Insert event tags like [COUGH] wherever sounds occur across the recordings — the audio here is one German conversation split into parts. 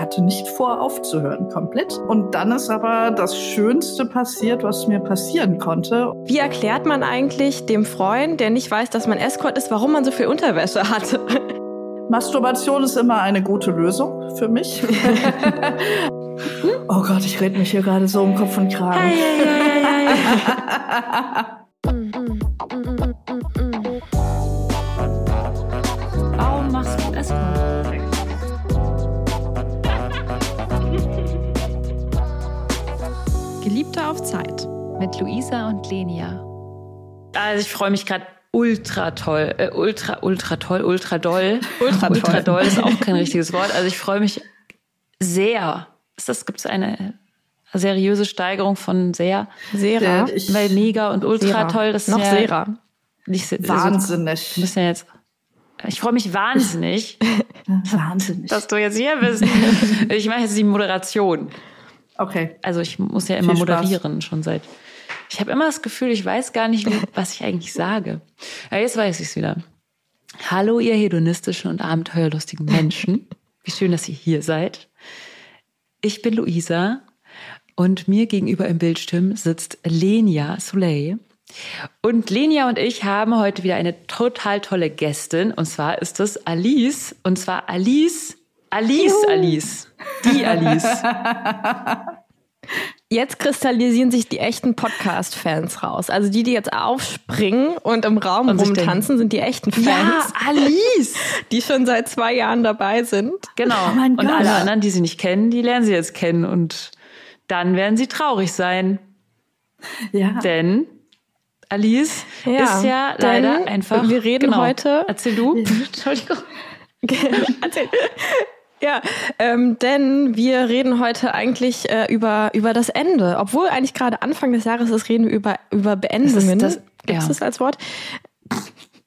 ich hatte nicht vor, aufzuhören komplett. Und dann ist aber das Schönste passiert, was mir passieren konnte. Wie erklärt man eigentlich dem Freund, der nicht weiß, dass man Escort ist, warum man so viel Unterwäsche hatte? [LAUGHS] Masturbation ist immer eine gute Lösung für mich. [LAUGHS] oh Gott, ich rede mich hier gerade so um Kopf und Kragen. [LAUGHS] auf Zeit mit Luisa und Lenia. Also ich freue mich gerade ultra toll, äh, ultra, ultra toll, ultra doll. [LAUGHS] Ultra, ultra doll ist auch kein richtiges Wort. Also ich freue mich sehr. Ist das, gibt es eine seriöse Steigerung von sehr? Sera. Ich, Weil mega und ultra Sera. toll, das Noch ist ja Sera. Nicht, wahnsinnig. Also, ja jetzt, ich freue mich wahnsinnig. [LAUGHS] wahnsinnig. Dass du jetzt hier bist. [LAUGHS] Ich mache jetzt die Moderation. Okay. Also ich muss ja immer moderieren, schon seit. Ich habe immer das Gefühl, ich weiß gar nicht, [LAUGHS] was ich eigentlich sage. Ja, jetzt weiß ich es wieder. Hallo, ihr hedonistischen und abenteuerlustigen Menschen. [LAUGHS] Wie schön, dass ihr hier seid. Ich bin Luisa und mir gegenüber im Bildschirm sitzt Lenia Soleil. Und Lenia und ich haben heute wieder eine total tolle Gästin. Und zwar ist das Alice. Und zwar Alice Alice, Juhu. Alice. Die Alice. [LAUGHS] Jetzt kristallisieren sich die echten Podcast-Fans raus. Also die, die jetzt aufspringen und im Raum und rumtanzen, sind die echten Fans. Ja, Alice! [LAUGHS] Die schon seit zwei Jahren dabei sind. Genau. Oh und alle anderen, die sie nicht kennen, die lernen sie jetzt kennen. Und dann werden sie traurig sein. Ja. Denn Alice ja, ist ja leider einfach. Wir reden genau. heute. Erzähl du. [LAUGHS] Entschuldigung. Erzähl. Ja, ähm, denn wir reden heute eigentlich äh, über über das Ende, obwohl eigentlich gerade Anfang des Jahres ist, reden wir über über Beendungen. Das, das, Gibt es ja. das als Wort?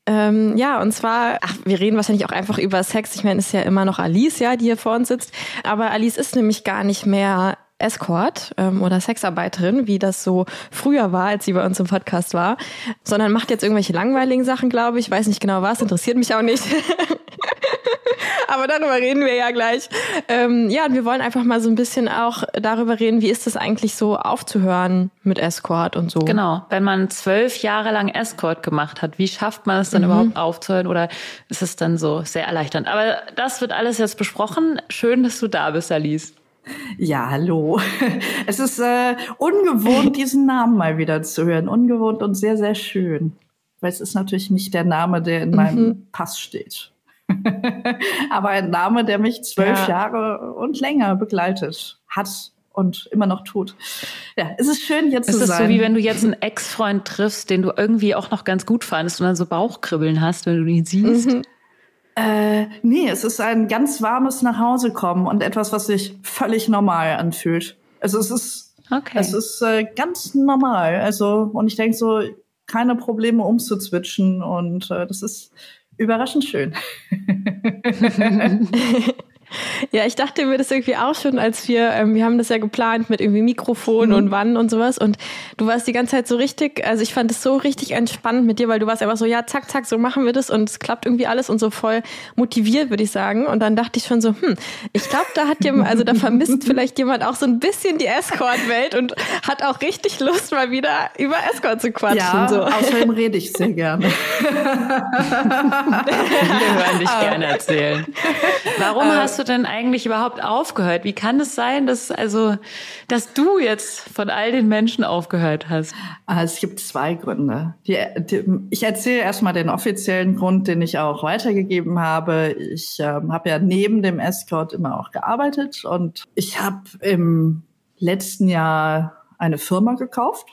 Ähm, ja, und zwar, ach, wir reden wahrscheinlich auch einfach über Sex. Ich meine, es ist ja immer noch Alice, ja, die hier vor uns sitzt. Aber Alice ist nämlich gar nicht mehr Escort ähm, oder Sexarbeiterin, wie das so früher war, als sie bei uns im Podcast war, sondern macht jetzt irgendwelche langweiligen Sachen, glaube ich. Weiß nicht genau was, interessiert mich auch nicht. [LAUGHS] Aber darüber reden wir ja gleich. Ähm, ja, und wir wollen einfach mal so ein bisschen auch darüber reden, wie ist es eigentlich so aufzuhören mit Escort und so. Genau, wenn man zwölf Jahre lang Escort gemacht hat, wie schafft man es dann mhm. überhaupt aufzuhören oder ist es dann so sehr erleichternd? Aber das wird alles jetzt besprochen. Schön, dass du da bist, Alice. Ja, hallo. [LAUGHS] Es ist äh, ungewohnt, [LAUGHS] diesen Namen mal wieder zu hören. Ungewohnt und sehr, sehr schön. Weil es ist natürlich nicht der Name, der in meinem mhm. Pass steht. [LAUGHS] Aber ein Name, der mich zwölf ja. Jahre und länger begleitet hat und immer noch tut. Ja, es ist schön, jetzt es zu sein. Es ist so, wie wenn du jetzt einen Ex-Freund triffst, den du irgendwie auch noch ganz gut fandest und dann so Bauchkribbeln hast, wenn du ihn siehst. Mhm. Äh, nee, es ist ein ganz warmes Nachhausekommen und etwas, was sich völlig normal anfühlt. Also es ist, okay. es ist äh, ganz normal. Also und ich denke so, keine Probleme umzuzwitschen und äh, das ist überraschend schön. [LAUGHS] [LAUGHS] Ja, ich dachte mir das irgendwie auch schon, als wir, ähm, wir haben das ja geplant mit irgendwie Mikrofon mhm. und wann und sowas. Und du warst die ganze Zeit so richtig, also ich fand es so richtig entspannt mit dir, weil du warst einfach so, ja, zack, zack, so machen wir das und es klappt irgendwie alles und so voll motiviert, würde ich sagen. Und dann dachte ich schon so, hm, ich glaube, da hat jemand, also da vermisst [LAUGHS] vielleicht jemand auch so ein bisschen die Escort-Welt und hat auch richtig Lust, mal wieder über Escort zu quatschen. Ja, so. außerdem rede ich sehr gerne. [LAUGHS] wir hören dich gerne erzählen. [LAUGHS] Warum äh, hast du denn eigentlich überhaupt aufgehört? Wie kann es sein, dass also, dass du jetzt von all den Menschen aufgehört hast? Ah, es gibt zwei Gründe. Die, die, ich erzähle erstmal den offiziellen Grund, den ich auch weitergegeben habe. Ich ähm, habe ja neben dem Escort immer auch gearbeitet und ich habe im letzten Jahr eine Firma gekauft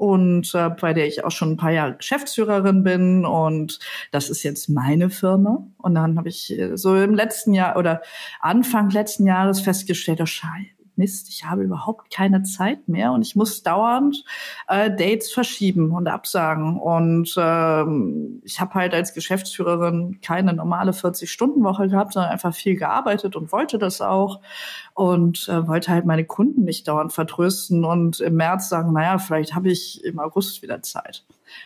und äh, bei der ich auch schon ein paar Jahre Geschäftsführerin bin und das ist jetzt meine Firma. Und dann habe ich äh, so im letzten Jahr oder Anfang letzten Jahres festgestellt, oh Scheiße, Mist, ich habe überhaupt keine Zeit mehr und ich muss dauernd äh, Dates verschieben und absagen. Und ähm, ich habe halt als Geschäftsführerin keine normale 40-Stunden-Woche gehabt, sondern einfach viel gearbeitet und wollte das auch und äh, wollte halt meine Kunden nicht dauernd vertrösten und im März sagen, naja, vielleicht habe ich im August wieder Zeit.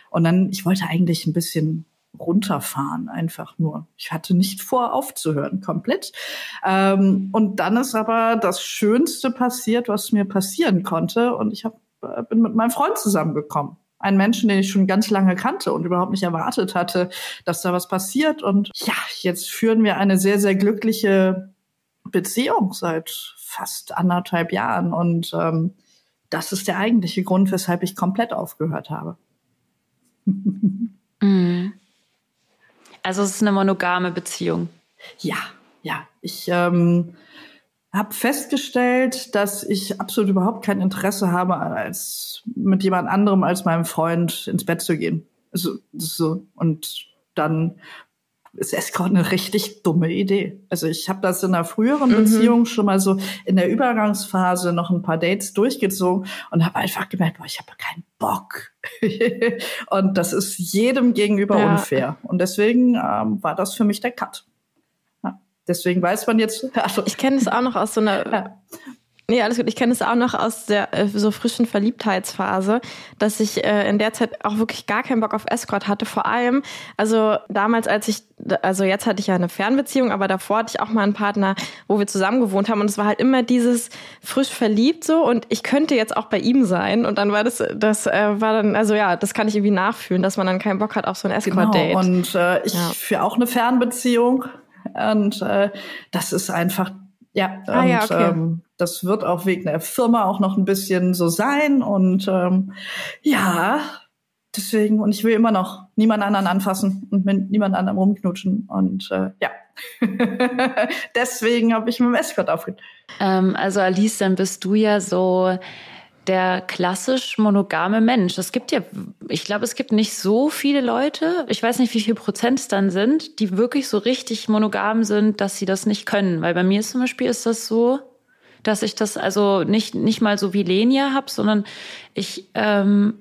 Und dann, ich wollte eigentlich ein bisschen runterfahren, einfach nur. Ich hatte nicht vor, aufzuhören, komplett. Ähm, und dann ist aber das Schönste passiert, was mir passieren konnte. Und ich hab, äh, bin mit meinem Freund zusammengekommen. Ein Menschen, den ich schon ganz lange kannte und überhaupt nicht erwartet hatte, dass da was passiert. Und ja, jetzt führen wir eine sehr, sehr glückliche Beziehung seit fast anderthalb Jahren. Und ähm, das ist der eigentliche Grund, weshalb ich komplett aufgehört habe. [LAUGHS] Mhm. Also es ist eine monogame Beziehung. Ja, ja. Ich ähm, habe festgestellt, dass ich absolut überhaupt kein Interesse habe, als mit jemand anderem als meinem Freund ins Bett zu gehen. Also, so. Und dann ist Escort eine richtig dumme Idee. Also ich habe das in einer früheren mhm. Beziehung schon mal so in der Übergangsphase noch ein paar Dates durchgezogen und habe einfach gemerkt, boah, ich habe keinen Bock. [LAUGHS] und das ist jedem gegenüber ja. unfair. Und deswegen ähm, war das für mich der Cut. Ja. Deswegen weiß man jetzt. [LAUGHS] Also, ich kenne es auch noch aus so einer ja. Nee, alles gut. Ich kenne es auch noch aus der äh, so frischen Verliebtheitsphase, dass ich äh, in der Zeit auch wirklich gar keinen Bock auf Escort hatte. Vor allem, also damals, als ich, also jetzt hatte ich ja eine Fernbeziehung, aber davor hatte ich auch mal einen Partner, wo wir zusammen gewohnt haben und es war halt immer dieses frisch verliebt so und ich könnte jetzt auch bei ihm sein und dann war das, das äh, war dann, also ja, das kann ich irgendwie nachfühlen, dass man dann keinen Bock hat auf so ein Escort-Date. Genau. Und äh, ich ja. für auch eine Fernbeziehung und äh, das ist einfach ja, ah, und ja, okay. ähm, das wird auch wegen der Firma auch noch ein bisschen so sein. Und ähm, ja, deswegen, und ich will immer noch niemand anderen anfassen und mit niemand anderem rumknutschen. Und äh, ja. [LAUGHS] deswegen habe ich mit dem Escort aufgehört. Ähm, also Alice, dann bist du ja so der klassisch monogame Mensch. Es gibt ja, ich glaube, es gibt nicht so viele Leute, ich weiß nicht, wie viel Prozent es dann sind, die wirklich so richtig monogam sind, dass sie das nicht können. Weil bei mir zum Beispiel ist das so, dass ich das also nicht, nicht mal so wie Lenia habe, sondern ich, ähm,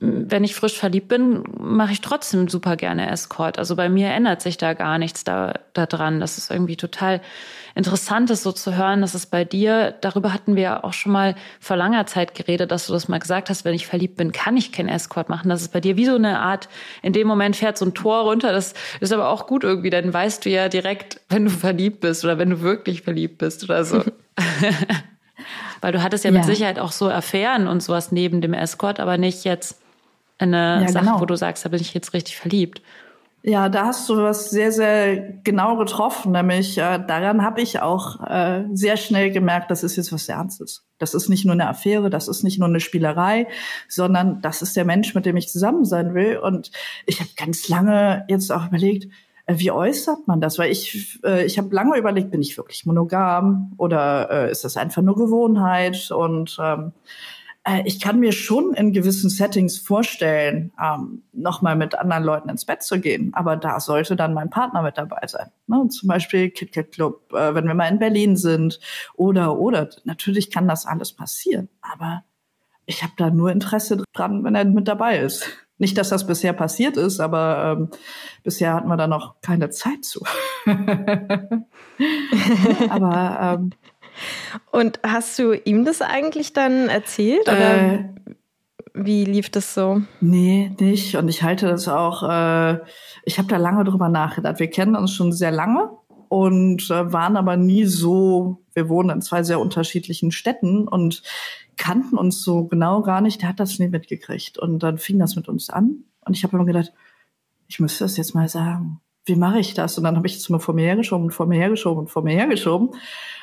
wenn ich frisch verliebt bin, mache ich trotzdem super gerne Escort. Also bei mir ändert sich da gar nichts da, da dran. Das ist irgendwie total interessant ist, so zu hören, dass es bei dir, darüber hatten wir auch schon mal vor langer Zeit geredet, dass du das mal gesagt hast, wenn ich verliebt bin, kann ich keinen Escort machen. Das ist bei dir wie so eine Art, in dem Moment fährt so ein Tor runter. Das ist aber auch gut irgendwie, dann weißt du ja direkt, wenn du verliebt bist oder wenn du wirklich verliebt bist oder so. [LAUGHS] Weil du hattest ja, ja, mit Sicherheit auch so Affären und sowas neben dem Escort, aber nicht jetzt eine ja, Sache, genau. wo du sagst, da bin ich jetzt richtig verliebt. Ja, da hast du was sehr, sehr genau getroffen. Nämlich äh, daran habe ich auch äh, sehr schnell gemerkt, das ist jetzt was Ernstes. Das ist nicht nur eine Affäre, das ist nicht nur eine Spielerei, sondern das ist der Mensch, mit dem ich zusammen sein will. Und ich habe ganz lange jetzt auch überlegt, äh, wie äußert man das? Weil ich, äh, ich habe lange überlegt, bin ich wirklich monogam oder äh, ist das einfach nur Gewohnheit? Und ähm, äh, ich kann mir schon in gewissen Settings vorstellen, ähm, nochmal mit anderen Leuten ins Bett zu gehen. Aber da sollte dann mein Partner mit dabei sein. Ne? Zum Beispiel KitKat Club, äh, wenn wir mal in Berlin sind oder, oder. Natürlich kann das alles passieren. Aber ich habe da nur Interesse dran, wenn er mit dabei ist. Nicht, dass das bisher passiert ist, aber ähm, bisher hatten wir da noch keine Zeit zu. [LAUGHS] aber ähm, und hast du ihm das eigentlich dann erzählt oder äh, wie lief das so? Nee, nicht. Und ich halte das auch, äh, ich habe da lange drüber nachgedacht. Wir kennen uns schon sehr lange und äh, waren aber nie so, wir wohnen in zwei sehr unterschiedlichen Städten und kannten uns so genau gar nicht. Der hat das nie mitgekriegt. Und dann fing das mit uns an. Und ich habe immer gedacht, ich müsste das jetzt mal sagen. Wie mache ich das? Und dann habe ich es immer vor mir hergeschoben und vor mir hergeschoben und vor mir hergeschoben.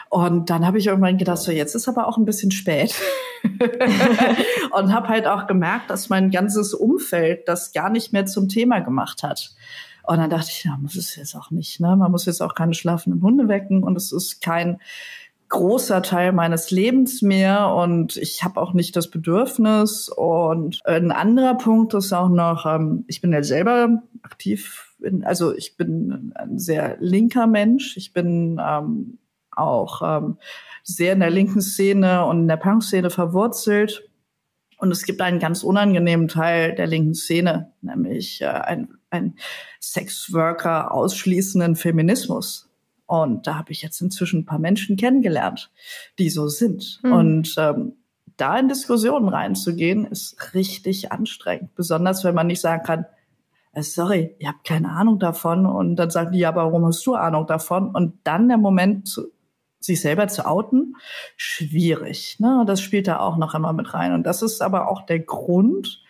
Und dann habe ich irgendwann gedacht, so jetzt ist aber auch ein bisschen spät. [LAUGHS] und habe halt auch gemerkt, dass mein ganzes Umfeld das gar nicht mehr zum Thema gemacht hat. Und dann dachte ich, ja, muss es jetzt auch nicht. Ne? Man muss jetzt auch keine schlafenden Hunde wecken und es ist kein großer Teil meines Lebens mehr und ich habe auch nicht das Bedürfnis. Und ein anderer Punkt ist auch noch, ähm, ich bin ja selber aktiv, in, also ich bin ein sehr linker Mensch. Ich bin ähm, auch ähm, sehr in der linken Szene und in der Punk-Szene verwurzelt. Und es gibt einen ganz unangenehmen Teil der linken Szene, nämlich äh, ein, ein Sexworker ausschließenden Feminismus. Und da habe ich jetzt inzwischen ein paar Menschen kennengelernt, die so sind. Mhm. Und ähm, da in Diskussionen reinzugehen, ist richtig anstrengend. Besonders wenn man nicht sagen kann, äh, sorry, ihr habt keine Ahnung davon. Und dann sagen die, ja, aber warum hast du Ahnung davon? Und dann der Moment, zu, sich selber zu outen, schwierig. Ne? Das spielt da auch noch immer mit rein. Und das ist aber auch der Grund,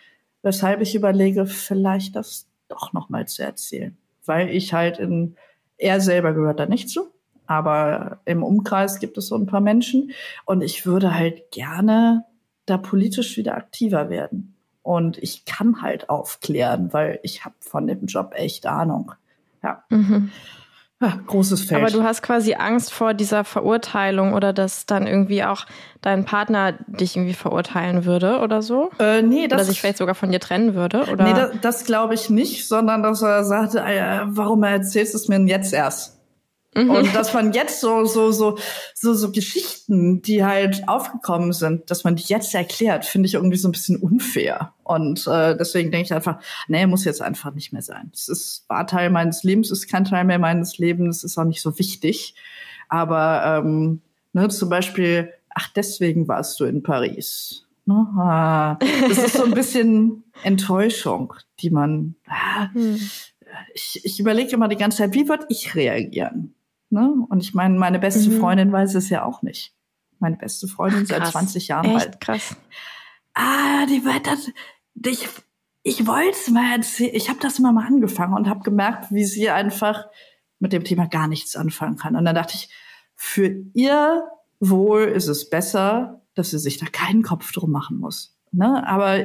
weshalb ich überlege, vielleicht das doch noch mal zu erzählen. Weil ich halt in, er selber gehört da nicht zu, aber im Umkreis gibt es so ein paar Menschen und ich würde halt gerne da politisch wieder aktiver werden. Und ich kann halt aufklären, weil ich habe von dem Job echt Ahnung. Ja. Mhm. Ja. Großes Feld. Aber du hast quasi Angst vor dieser Verurteilung oder dass dann irgendwie auch dein Partner dich irgendwie verurteilen würde oder so? Äh, nee, das oder sich vielleicht sogar von dir trennen würde? Oder? Nee, das, das glaube ich nicht, sondern dass er sagte, äh, warum erzählst du es mir denn jetzt erst? Mhm. Und dass man jetzt so, so, so, so, so Geschichten, die halt aufgekommen sind, dass man die jetzt erklärt, finde ich irgendwie so ein bisschen unfair. Und äh, deswegen denke ich einfach, nee, muss jetzt einfach nicht mehr sein. Es ist, war Teil meines Lebens, ist kein Teil mehr meines Lebens, ist auch nicht so wichtig. Aber ähm, ne, zum Beispiel, ach, deswegen warst du in Paris. Ne? Ah, das ist so ein bisschen Enttäuschung, die man. Ah, hm. ich, ich überlege immer die ganze Zeit, wie würde ich reagieren? Ne? Und ich meine, meine beste mhm. Freundin weiß es ja auch nicht. Meine beste Freundin Ach, seit 20 Jahren Echt? alt. Krass. Ah, die wird das. Ich, ich wollte es mal erzählen. Ich habe das immer mal angefangen und habe gemerkt, wie sie einfach mit dem Thema gar nichts anfangen kann. Und dann dachte ich, für ihr Wohl ist es besser, dass sie sich da keinen Kopf drum machen muss. Ne? Aber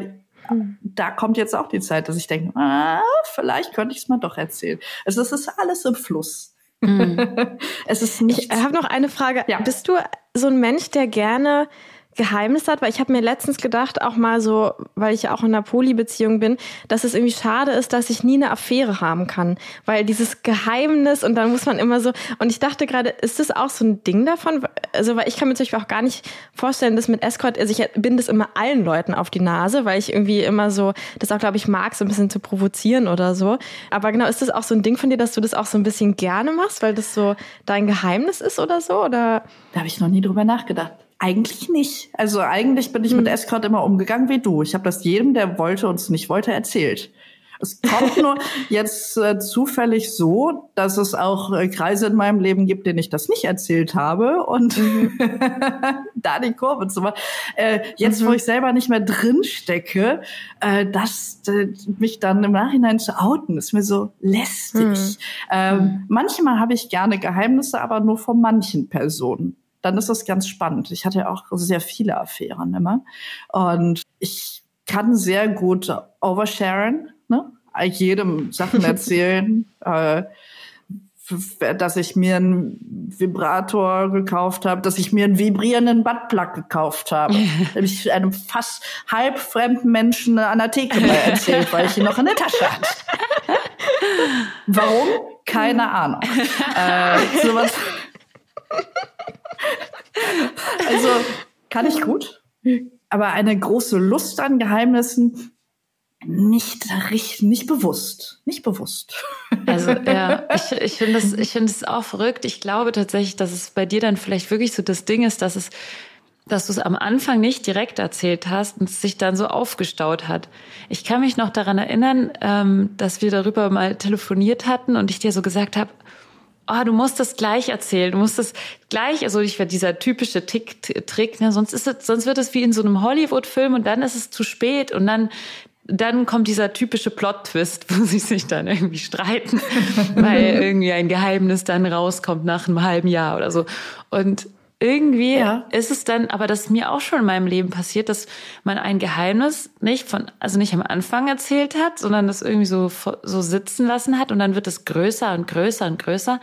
hm. da kommt jetzt auch die Zeit, dass ich denke, ah, vielleicht könnte ich es mal doch erzählen. Also es ist alles im Fluss. Mhm. [LAUGHS] es ist nicht. Ich habe noch eine Frage. Ja. Bist du so ein Mensch, der gerne Geheimnis hat, weil ich habe mir letztens gedacht, auch mal so, weil ich ja auch in einer Polybeziehung bin, dass es irgendwie schade ist, dass ich nie eine Affäre haben kann, weil dieses Geheimnis und dann muss man immer so und ich dachte gerade, ist das auch so ein Ding davon? Also, weil ich kann mir zum Beispiel auch gar nicht vorstellen, dass mit Escort, also ich bin das immer allen Leuten auf die Nase, weil ich irgendwie immer so, das auch glaube ich mag, so ein bisschen zu provozieren oder so. Aber genau, ist das auch so ein Ding von dir, dass du das auch so ein bisschen gerne machst, weil das so dein Geheimnis ist oder so? Oder? Da habe ich noch nie drüber nachgedacht. Eigentlich nicht. Also eigentlich bin ich hm. mit Escort immer umgegangen wie du. Ich habe das jedem, der wollte und es nicht wollte, erzählt. Es kommt nur [LAUGHS] jetzt äh, zufällig so, dass es auch äh, Kreise in meinem Leben gibt, denen ich das nicht erzählt habe und mhm. [LAUGHS] da die Kurve zu machen. Äh, jetzt, mhm. wo ich selber nicht mehr drin stecke, äh, das äh, mich dann im Nachhinein zu outen, ist mir so lästig. Mhm. Ähm, mhm. manchmal habe ich gerne Geheimnisse, aber nur von manchen Personen dann ist das ganz spannend. Ich hatte ja auch sehr viele Affären immer. Und ich kann sehr gut oversharen, ne? jedem Sachen erzählen. [LAUGHS] äh, dass ich mir einen Vibrator gekauft habe, dass ich mir einen vibrierenden Buttplug gekauft habe. [LAUGHS] habe ich einem fast halb fremden Menschen an der Theke mal erzählt, weil ich ihn noch in der Tasche hatte. Warum? Keine Ahnung. äh, sowas also kann ich gut, aber eine große Lust an Geheimnissen nicht richtig, nicht bewusst, nicht bewusst. Also [LAUGHS] ja, ich, ich finde das, ich finde es auch verrückt. Ich glaube tatsächlich, dass es bei dir dann vielleicht wirklich so das Ding ist, dass es, dass du es am Anfang nicht direkt erzählt hast und es sich dann so aufgestaut hat. Ich kann mich noch daran erinnern, ähm, dass wir darüber mal telefoniert hatten und ich dir so gesagt habe, oh, du musst das gleich erzählen, du musst das gleich, also ich werde dieser typische Tick, Trick, ne, sonst ist es, sonst wird es wie in so einem Hollywood-Film und dann ist es zu spät und dann dann kommt dieser typische Plot-Twist, [LAUGHS] wo sie sich dann irgendwie streiten, [LAUGHS] weil irgendwie ein Geheimnis dann rauskommt nach einem halben Jahr oder so. Und irgendwie ja. ist es dann, aber das ist mir auch schon in meinem Leben passiert, dass man ein Geheimnis nicht von, also nicht am Anfang erzählt hat, sondern das irgendwie so, so sitzen lassen hat und dann wird es größer und größer und größer.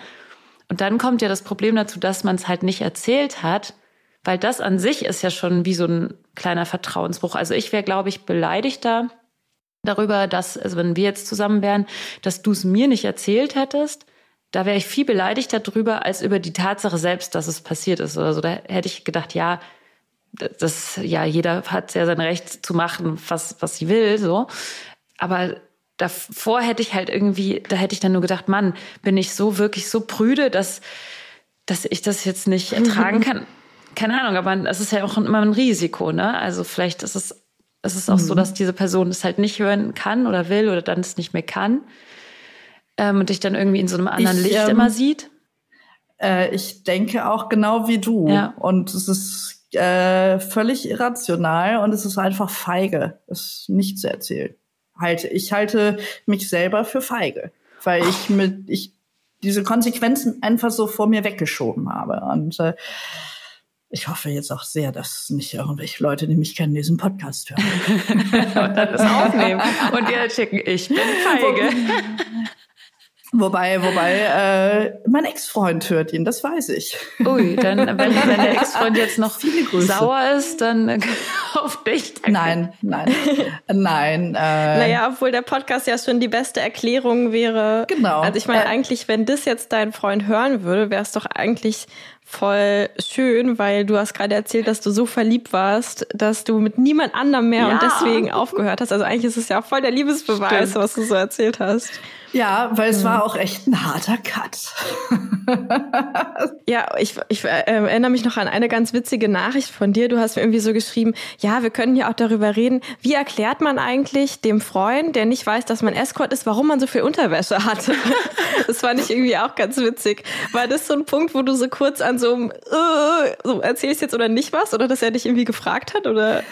Und dann kommt ja das Problem dazu, dass man es halt nicht erzählt hat, weil das an sich ist ja schon wie so ein kleiner Vertrauensbruch. Also ich wäre, glaube ich, beleidigter darüber, dass, also wenn wir jetzt zusammen wären, dass du es mir nicht erzählt hättest da wäre ich viel beleidigter drüber als über die Tatsache selbst, dass es passiert ist oder so. Da hätte ich gedacht, ja, das, ja, jeder hat ja sein Recht zu machen, was, was sie will, so. Aber davor hätte ich halt irgendwie, da hätte ich dann nur gedacht, Mann, bin ich so wirklich so prüde, dass, dass ich das jetzt nicht ertragen [LAUGHS] kann. Keine Ahnung, aber es ist ja auch immer ein Risiko, ne? Also vielleicht ist es Es ist auch mhm. so, dass diese Person es halt nicht hören kann oder will oder dann es nicht mehr kann ähm, und dich dann irgendwie in so einem anderen ich, Licht ähm, immer sieht. Äh, ich denke auch genau wie du. Ja. Und es ist äh, völlig irrational und es ist einfach feige, es nicht zu erzählen. Halte, ich halte mich selber für feige, weil ich mit, ich diese Konsequenzen einfach so vor mir weggeschoben habe. Und äh, ich hoffe jetzt auch sehr, dass nicht irgendwelche Leute, die mich kennen, diesen Podcast hören. [LAUGHS] und dann das aufnehmen und dir schicken, ich bin [LAUGHS] feige. [LAUGHS] Wobei, wobei, äh, mein Ex-Freund hört ihn, das weiß ich. Ui, dann, wenn, wenn der Ex-Freund jetzt noch [LAUGHS] sauer ist, dann [LAUGHS] auf dich. Danke. Nein, nein, nein. Äh, naja, obwohl der Podcast ja schon die beste Erklärung wäre. Genau. Also ich meine, äh, eigentlich, wenn das jetzt dein Freund hören würde, wäre es doch eigentlich voll schön, weil du hast gerade erzählt, dass du so verliebt warst, dass du mit niemand anderem mehr ja. und deswegen aufgehört hast. Also eigentlich ist es ja voll der Liebesbeweis, Stimmt. was du so erzählt hast. Ja, weil es war auch echt ein harter Cut. [LAUGHS] ja, ich, ich äh, erinnere mich noch an eine ganz witzige Nachricht von dir. Du hast mir irgendwie so geschrieben, ja, wir können ja auch darüber reden, wie erklärt man eigentlich dem Freund, der nicht weiß, dass man Escort ist, warum man so viel Unterwäsche hatte. [LAUGHS] das fand ich irgendwie auch ganz witzig. War das so ein Punkt, wo du so kurz an so einem, äh, so erzählst jetzt oder nicht was? Oder dass er dich irgendwie gefragt hat? Oder?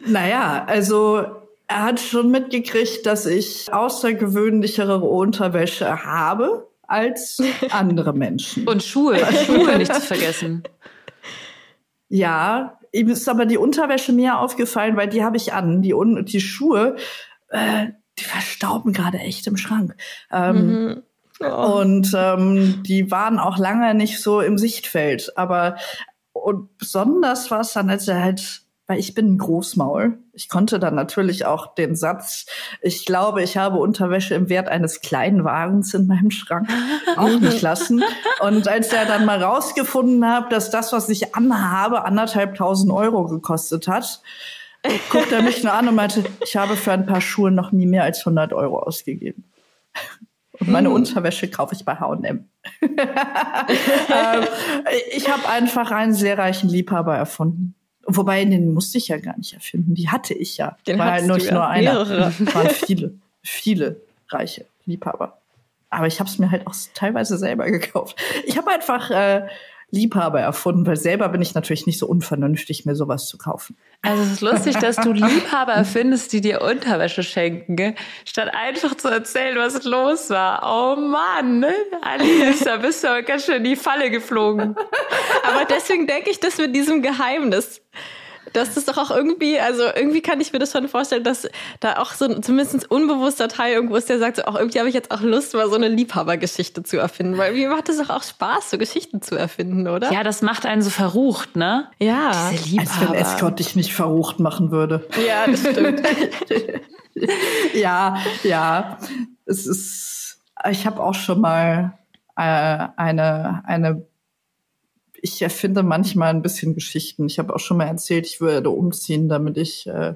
Naja, also er hat schon mitgekriegt, dass ich außergewöhnlichere Unterwäsche habe als [LAUGHS] andere Menschen. Und Schuhe, Schuhe nicht zu vergessen. [LAUGHS] Ja, ihm ist aber die Unterwäsche mehr aufgefallen, weil die habe ich an. Die, die Schuhe, äh, die verstauben gerade echt im Schrank. Ähm, mhm. oh. Und ähm, die waren auch lange nicht so im Sichtfeld. Aber und besonders war es dann, als er halt weil ich bin ein Großmaul. Ich konnte dann natürlich auch den Satz, ich glaube, ich habe Unterwäsche im Wert eines kleinen Wagens in meinem Schrank [LAUGHS] auch nicht lassen. Und als er dann mal rausgefunden hat, dass das, was ich anhabe, anderthalb tausend Euro gekostet hat, guckt er mich nur an und meinte, ich habe für ein paar Schuhe noch nie mehr als 100 Euro ausgegeben. Und meine hm. Unterwäsche kaufe ich bei [LAUGHS] H&M. ich habe einfach einen sehr reichen Liebhaber erfunden. Wobei, den musste ich ja gar nicht erfinden. Die hatte ich ja. Den war halt nur, ja. nur einer. Mehrere. [LAUGHS] Waren viele, viele reiche Liebhaber. Aber ich habe es mir halt auch teilweise selber gekauft. Ich habe einfach äh, Liebhaber erfunden, weil selber bin ich natürlich nicht so unvernünftig, mir sowas zu kaufen. Also es ist lustig, dass du [LAUGHS] Liebhaber erfindest, die dir Unterwäsche schenken, gell? statt einfach zu erzählen, was los war. Oh Mann, ne? Alice, da bist du aber ganz schön in die Falle geflogen. Aber deswegen denke ich, das mit diesem Geheimnis das ist doch auch irgendwie, also irgendwie kann ich mir das schon vorstellen, dass da auch so ein zumindest unbewusster Teil irgendwo ist, der sagt, so, auch irgendwie habe ich jetzt auch Lust, mal so eine Liebhabergeschichte zu erfinden. Weil mir macht es doch auch Spaß, so Geschichten zu erfinden, oder? Ja, das macht einen so verrucht, ne? Ja. Diese Liebhaber. Als wenn Escort dich nicht verrucht machen würde. Ja, das stimmt. [LAUGHS] ja, ja. Es ist, ich habe auch schon mal äh, eine, eine ich erfinde manchmal ein bisschen Geschichten. Ich habe auch schon mal erzählt, ich würde umziehen, damit ich äh,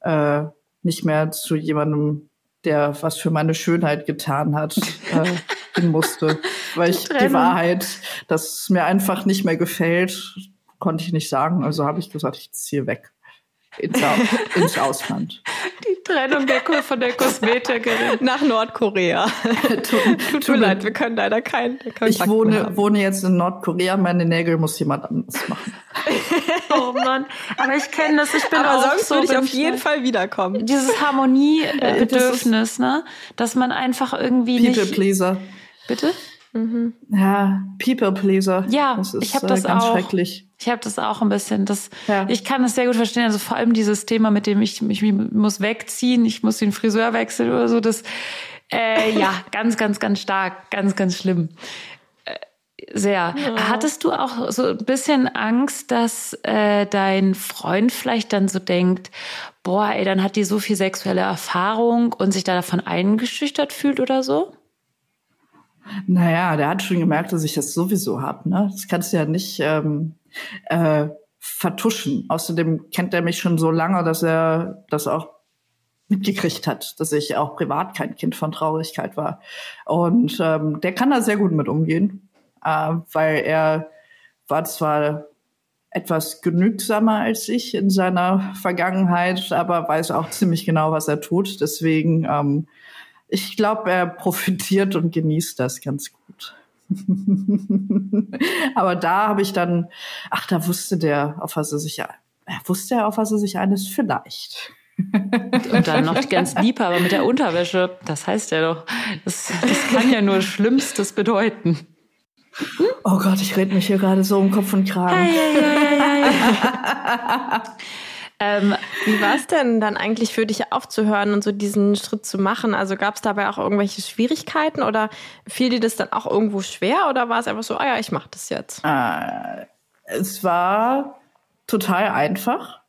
äh, nicht mehr zu jemandem, der was für meine Schönheit getan hat, äh, [LAUGHS] hin musste. Weil ich die Wahrheit, dass es mir einfach nicht mehr gefällt, konnte ich nicht sagen. Also habe ich gesagt, ich ziehe weg ins, ins Ausland. Die Trennung der, von der Kosmetikerin nach Nordkorea. [LAUGHS] tut, tut mir leid, wir können leider keinen. Ich wohne, wohne jetzt in Nordkorea, meine Nägel muss jemand anders machen. [LAUGHS] oh Mann, aber ich kenne das, ich bin aber auch sonst so, würde ich auf jeden Fall wiederkommen. Dieses Harmoniebedürfnis, ne? Dass man einfach irgendwie People nicht... Pleaser. Bitte? Mhm. Ja, People Pleaser. Ja, ist, ich habe das äh, ganz auch. Schrecklich. Ich habe das auch ein bisschen. Das, ja. Ich kann das sehr gut verstehen. Also vor allem dieses Thema, mit dem ich, ich muss wegziehen, ich muss den Friseur wechseln oder so. Das, äh, ja, [LAUGHS] ganz, ganz, ganz stark, ganz, ganz schlimm. Äh, sehr. Ja. Hattest du auch so ein bisschen Angst, dass äh, dein Freund vielleicht dann so denkt, boah, ey, dann hat die so viel sexuelle Erfahrung und sich da davon eingeschüchtert fühlt oder so? Naja, der hat schon gemerkt, dass ich das sowieso hab. Ne? Das kannst du ja nicht ähm, äh, vertuschen. Außerdem kennt er mich schon so lange, dass er das auch mitgekriegt hat, dass ich auch privat kein Kind von Traurigkeit war. Und ähm, der kann da sehr gut mit umgehen, äh, weil er war zwar etwas genügsamer als ich in seiner Vergangenheit, aber weiß auch ziemlich genau, was er tut. Deswegen, ähm, ich glaube, er profitiert und genießt das ganz gut. [LAUGHS] aber da habe ich dann, ach, da wusste der, auf was er sich, er wusste er, auf was er sich eines vielleicht. [LAUGHS] Und dann noch ganz Liebhaber mit der Unterwäsche. Das heißt ja doch, das, das kann ja nur Schlimmstes bedeuten. Oh Gott, ich rede mich hier gerade so um Kopf und Kragen. Ei, ei, ei, ähm, wie war es denn dann eigentlich für dich aufzuhören und so diesen Schritt zu machen? Also gab es dabei auch irgendwelche Schwierigkeiten oder fiel dir das dann auch irgendwo schwer oder war es einfach so, ah ja, ich mache das jetzt? Äh, es war total einfach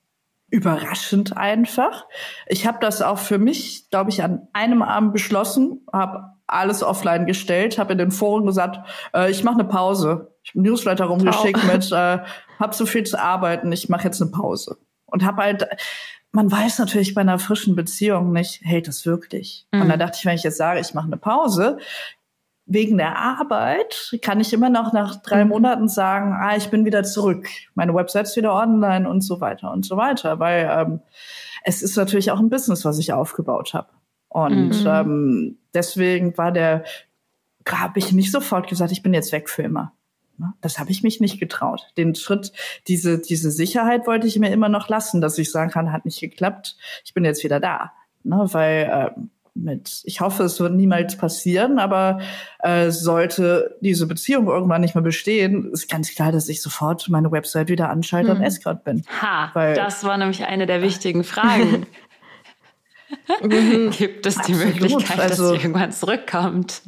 überraschend einfach. Ich habe das auch für mich, glaube ich, an einem Abend beschlossen, habe alles offline gestellt, habe in den Foren gesagt, äh, ich mache eine Pause. Ich habe Newsletter rumgeschickt oh. mit, äh, hab so viel zu arbeiten, ich mache jetzt eine Pause. Und habe halt, man weiß natürlich bei einer frischen Beziehung nicht, hält das wirklich? Mhm. Und da dachte ich, wenn ich jetzt sage, ich mache eine Pause, wegen der Arbeit kann ich immer noch nach drei mhm. Monaten sagen, ah, ich bin wieder zurück, meine Website ist wieder online und so weiter und so weiter, weil ähm, es ist natürlich auch ein Business, was ich aufgebaut habe. Und mhm. ähm, deswegen war der, habe ich nicht sofort gesagt, ich bin jetzt weg für immer. Ne? Das habe ich mich nicht getraut. Den Schritt, diese, diese Sicherheit wollte ich mir immer noch lassen, dass ich sagen kann, hat nicht geklappt, ich bin jetzt wieder da. Ne? Weil äh, mit, ich hoffe, es wird niemals passieren, aber äh, sollte diese Beziehung irgendwann nicht mehr bestehen, ist ganz klar, dass ich sofort meine Website wieder anschalte hm. und Escort bin. Ha, Weil, das war nämlich eine der wichtigen Fragen. [LAUGHS] [LAUGHS] Gibt es die Absolut. Möglichkeit, dass also, sie irgendwann zurückkommt?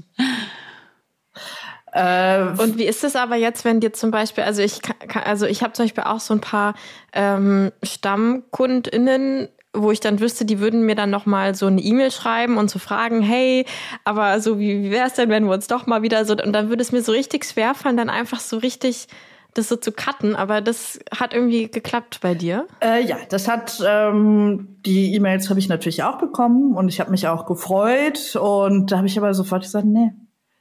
Äh, und wie ist es aber jetzt, wenn dir zum Beispiel, also ich also ich habe zum Beispiel auch so ein paar ähm, StammkundInnen, wo ich dann wüsste, die würden mir dann nochmal so eine E-Mail schreiben und so fragen, hey, aber so wie, wie wäre es denn, wenn wir uns doch mal wieder so, und dann würde es mir so richtig schwerfallen, dann einfach so richtig das so zu cutten, aber das hat irgendwie geklappt bei dir. Äh, ja, das hat ähm, die E-Mails habe ich natürlich auch bekommen und ich habe mich auch gefreut und da habe ich aber sofort gesagt, nee,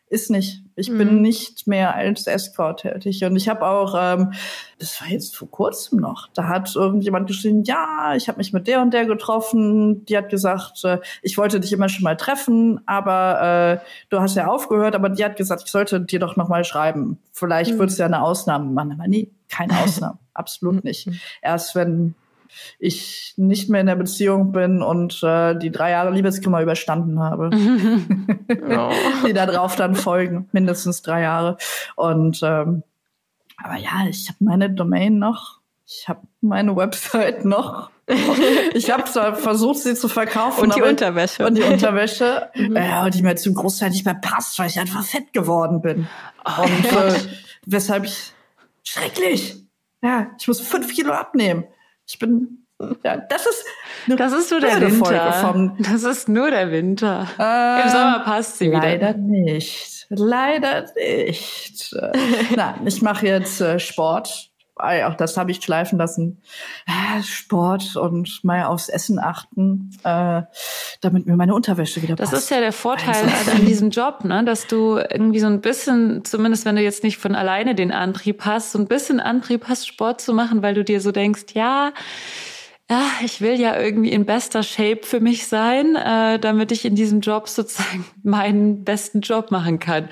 ist nicht. Ich mhm. bin nicht mehr als Escort tätig. Und ich habe auch, ähm, das war jetzt vor kurzem noch, da hat irgendjemand geschrieben, ja, ich habe mich mit der und der getroffen. Die hat gesagt, äh, ich wollte dich immer schon mal treffen, aber äh, du hast ja aufgehört, aber die hat gesagt, ich sollte dir doch noch mal schreiben. Vielleicht mhm. wird es ja eine Ausnahme machen. Aber nee, keine [LAUGHS] Ausnahme. Absolut nicht. Mhm. Erst wenn ich nicht mehr in der Beziehung bin und äh, die drei Jahre Liebeskummer überstanden habe. oh. [LAUGHS] [LAUGHS] die da drauf dann folgen, mindestens drei Jahre. Und ähm, aber ja, ich habe meine Domain noch, ich habe meine Website noch. [LAUGHS] Ich habe zwar versucht, sie zu verkaufen. Und die Unterwäsche. Und die Unterwäsche, mhm. ja, und die mir zum Großteil nicht mehr passt, weil ich einfach fett geworden bin. Oh, und äh, weshalb ich schrecklich. Ja, ich muss fünf Kilo abnehmen. Ich bin ja, das ist das ist nur der Winter. Vom, das ist nur der Winter. Äh, Im Sommer passt sie wieder. Leider nicht. Leider nicht. [LAUGHS] Nein, ich mache jetzt äh, Sport. Auch das habe ich schleifen lassen. Äh, Sport und mal aufs Essen achten, äh, damit mir meine Unterwäsche wieder passt. Das ist ja der Vorteil an diesem Job, ne? dass du irgendwie so ein bisschen, zumindest wenn du jetzt nicht von alleine den Antrieb hast, so ein bisschen Antrieb hast, Sport zu machen, weil du dir so denkst, ja, ja, ich will ja irgendwie in bester Shape für mich sein, äh, damit ich in diesem Job sozusagen [LAUGHS] meinen besten Job machen kann.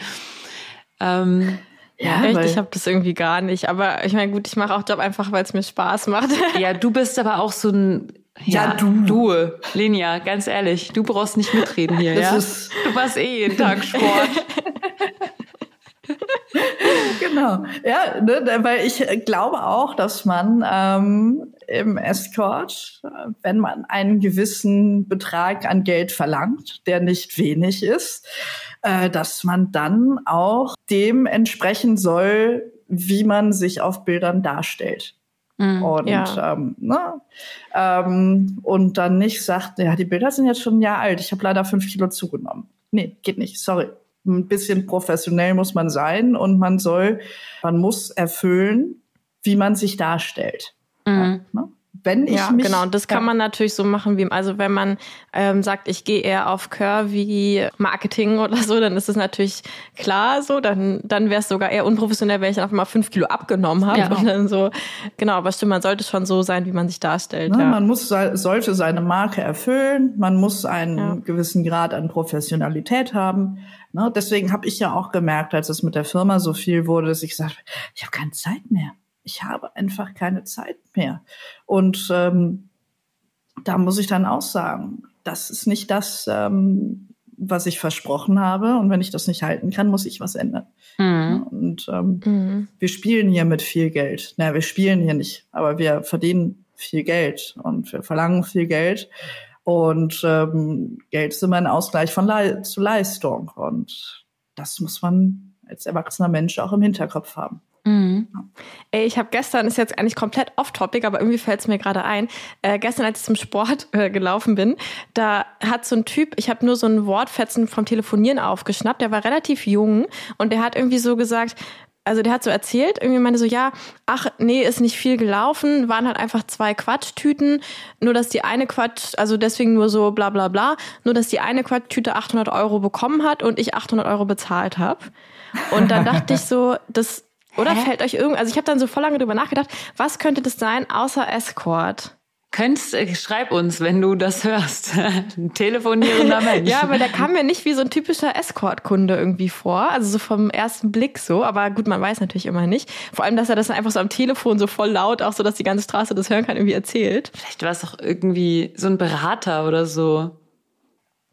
Ähm, ja, echt, ich habe das irgendwie gar nicht. Aber ich meine, gut, ich mache auch Job einfach, weil es mir Spaß macht. [LAUGHS] Ja, du bist aber auch so ein ja, ja, du. Du, Lenia, ganz ehrlich, du brauchst nicht mitreden hier, das ja? Ist [LAUGHS] du machst eh jeden Tag [LAUGHS] Sport. genau. Ja, ne, weil ich glaube auch, dass man ähm, im Escort, wenn man einen gewissen Betrag an Geld verlangt, der nicht wenig ist, äh, dass man dann auch dem entsprechen soll, wie man sich auf Bildern darstellt. Mm, und, ja. ähm, ne? ähm, und dann nicht sagt, ja, die Bilder sind jetzt schon ein Jahr alt, ich habe leider fünf Kilo zugenommen. Nee, geht nicht, sorry ein bisschen professionell muss man sein und man soll, man muss erfüllen, wie man sich darstellt. Mhm. Ja, ne? Wenn ich ja, mich, genau, das kann man natürlich so machen, wie also wenn man ähm, sagt, ich gehe eher auf Curvy Marketing [LAUGHS] oder so, dann ist es natürlich klar so, dann dann wäre es sogar eher unprofessionell, wenn ich einfach mal fünf Kilo abgenommen habe ja. [LAUGHS] und dann so genau, aber stimmt, man sollte schon so sein, wie man sich darstellt. Ne, ja. Man muss sollte seine Marke erfüllen, man muss einen ja. gewissen Grad an Professionalität haben. Ne? Deswegen habe ich ja auch gemerkt, als es mit der Firma so viel wurde, dass ich gesagt habe, ich habe keine Zeit mehr ich habe einfach keine Zeit mehr. Und ähm, da muss ich dann auch sagen, das ist nicht das, ähm, was ich versprochen habe. Und wenn ich das nicht halten kann, muss ich was ändern. Mhm. Und ähm, mhm. wir spielen hier mit viel Geld. Na, wir spielen hier nicht, aber wir verdienen viel Geld und wir verlangen viel Geld. Und ähm, Geld ist immer ein Ausgleich von Le zu Leistung. Und das muss man als erwachsener Mensch auch im Hinterkopf haben. Mhm. Ey, ich habe gestern, ist jetzt eigentlich komplett off-topic, aber irgendwie fällt es mir gerade ein. Äh, gestern, als ich zum Sport [LAUGHS] äh, gelaufen bin, da hat so ein Typ, ich habe nur so ein Wortfetzen vom Telefonieren aufgeschnappt, der war relativ jung und der hat irgendwie so gesagt, also der hat so erzählt, irgendwie meinte so, ja, ach nee, ist nicht viel gelaufen, waren halt einfach zwei Quatschtüten, nur dass die eine Quatsch, also deswegen nur so bla bla bla, nur dass die eine Quatschtüte 800 Euro bekommen hat und ich 800 Euro bezahlt habe. Und dann dachte ich so, das oder Hä? fällt euch irgend, also ich habe dann so voll lange drüber nachgedacht, was könnte das sein außer Escort? Könntest, äh, schreib uns, wenn du das hörst. Ein telefonierender [LAUGHS] Mensch. ja, aber der kam mir nicht wie so ein typischer Escort-Kunde irgendwie vor. Also so vom ersten Blick so. Aber gut, man weiß natürlich immer nicht. Vor allem, dass er das einfach so am Telefon so voll laut, auch so, dass die ganze Straße das hören kann, irgendwie erzählt. Vielleicht war es auch irgendwie so ein Berater oder so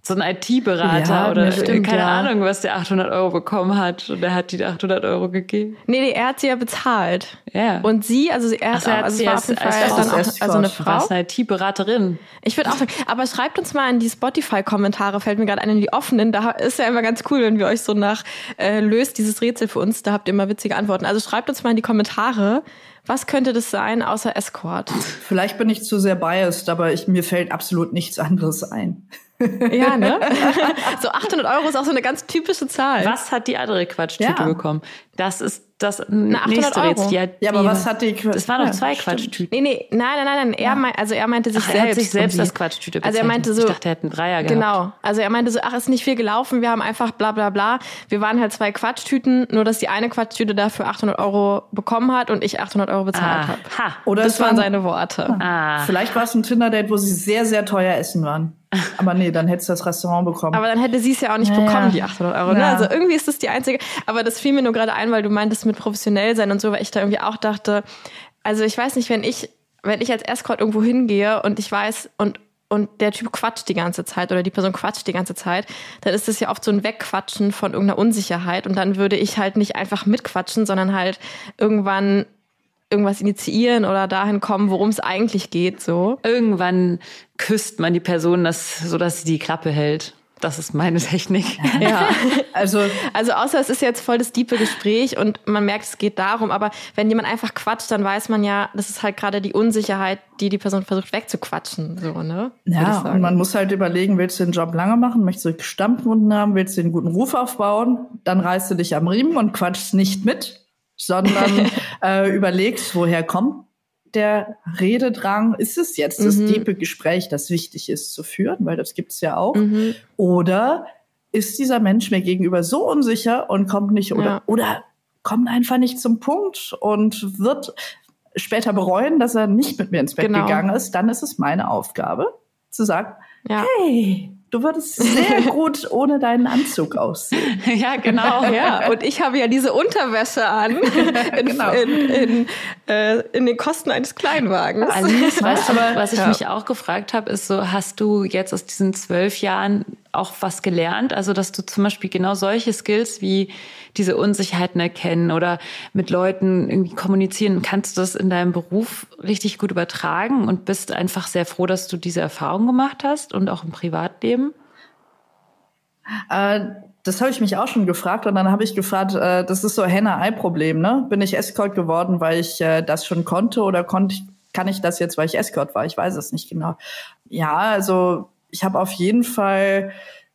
so ein IT-Berater ja, oder stimmt, keine ja. Ahnung, was der 800 Euro bekommen hat und er hat die 800 Euro gegeben. Nee, nee, er hat sie ja bezahlt. Ja. Und sie, also er hat, also, also sie als, als, als, dann auch, also eine Frau. War eine IT-Beraterin. Ich würde auch sagen, aber schreibt uns mal in die Spotify-Kommentare, fällt mir gerade ein, in die offenen, da ist ja immer ganz cool, wenn wir euch so nach äh, löst dieses Rätsel für uns, da habt ihr immer witzige Antworten. Also schreibt uns mal in die Kommentare, was könnte das sein außer Escort? Vielleicht bin ich zu sehr biased, aber ich, mir fällt absolut nichts anderes ein. Ja, ne? [LAUGHS] so 800 Euro ist auch so eine ganz typische Zahl. Was hat die andere Quatschtüte ja. bekommen? Das ist das Na, nächste Rätsel. Ja, ja, aber was hat die Quatschtüte? Das waren noch zwei Quatschtüten. Nee, nee, nein, nein, nein, nein. Er, ja. mein, also er meinte sich ach, selbst. Er hat sich selbst als Quatschtüte bezeichnet. Also er meinte so. Ich dachte, er hätte einen Dreier gehabt. Genau. Also er meinte so, ach, ist nicht viel gelaufen, wir haben einfach bla, bla, bla. Wir waren halt zwei Quatschtüten, nur dass die eine Quatschtüte dafür 800 Euro bekommen hat und ich 800 Euro bezahlt ah. habe. Oder das waren seine Worte. Ah. Vielleicht war es ein Tinder-Date, wo sie sehr, sehr teuer essen waren. Aber nee, dann hättest du das Restaurant bekommen. Aber dann hätte sie es ja auch nicht ja, bekommen, die 800 Euro. Ne? Ja. Also irgendwie ist das die einzige. Aber das fiel mir nur gerade ein, weil du meintest mit professionell sein und so, weil ich da irgendwie auch dachte, also ich weiß nicht, wenn ich, wenn ich als Escort irgendwo hingehe und ich weiß und und der Typ quatscht die ganze Zeit oder die Person quatscht die ganze Zeit, dann ist das ja oft so ein Wegquatschen von irgendeiner Unsicherheit und dann würde ich halt nicht einfach mitquatschen, sondern halt irgendwann irgendwas initiieren oder dahin kommen, worum es eigentlich geht, so. Irgendwann küsst man die Person, das, so dass sie die Klappe hält. Das ist meine [LAUGHS] Technik. Ja. also, also außer es ist jetzt voll das diepe Gespräch und man merkt, es geht darum, aber wenn jemand einfach quatscht, dann weiß man ja, das ist halt gerade die Unsicherheit, die die Person versucht wegzuquatschen, so, ne? Ja, und man muss halt überlegen, willst du den Job lange machen, möchtest du Stammkunden haben, willst du den guten Ruf aufbauen, dann reißt du dich am Riemen und quatschst nicht mit sondern [LAUGHS] äh, überlegst, woher kommt der Rededrang? Ist es jetzt mhm. das tiefe Gespräch, das wichtig ist zu führen, weil das gibt's ja auch? Mhm. Oder ist dieser Mensch mir gegenüber so unsicher und kommt nicht oder ja. oder kommt einfach nicht zum Punkt und wird später bereuen, dass er nicht mit mir ins Bett genau. gegangen ist, dann ist es meine Aufgabe zu sagen, ja. hey, Du würdest sehr [LAUGHS] gut ohne deinen Anzug aussehen. ja, genau. Ja. Und ich habe ja diese Unterwäsche an [LAUGHS] in, genau. in, in, äh, in den Kosten eines Kleinwagens. Alice, weißt du, [LAUGHS] was ich ja. mich auch gefragt habe, ist so, hast du jetzt aus diesen zwölf Jahren auch was gelernt? Also, dass du zum Beispiel genau solche Skills wie diese Unsicherheiten erkennen oder mit Leuten irgendwie kommunizieren, kannst du das in deinem Beruf richtig gut übertragen und bist einfach sehr froh, dass du diese Erfahrung gemacht hast und auch im Privatleben? Äh, das habe ich mich auch schon gefragt und dann habe ich gefragt, äh, das ist so Henne-Ei-Problem, ne? Bin ich Escort geworden, weil ich äh, das schon konnte oder konnte kann ich das jetzt, weil ich Escort war? Ich weiß es nicht genau. Ja, also ich habe auf jeden Fall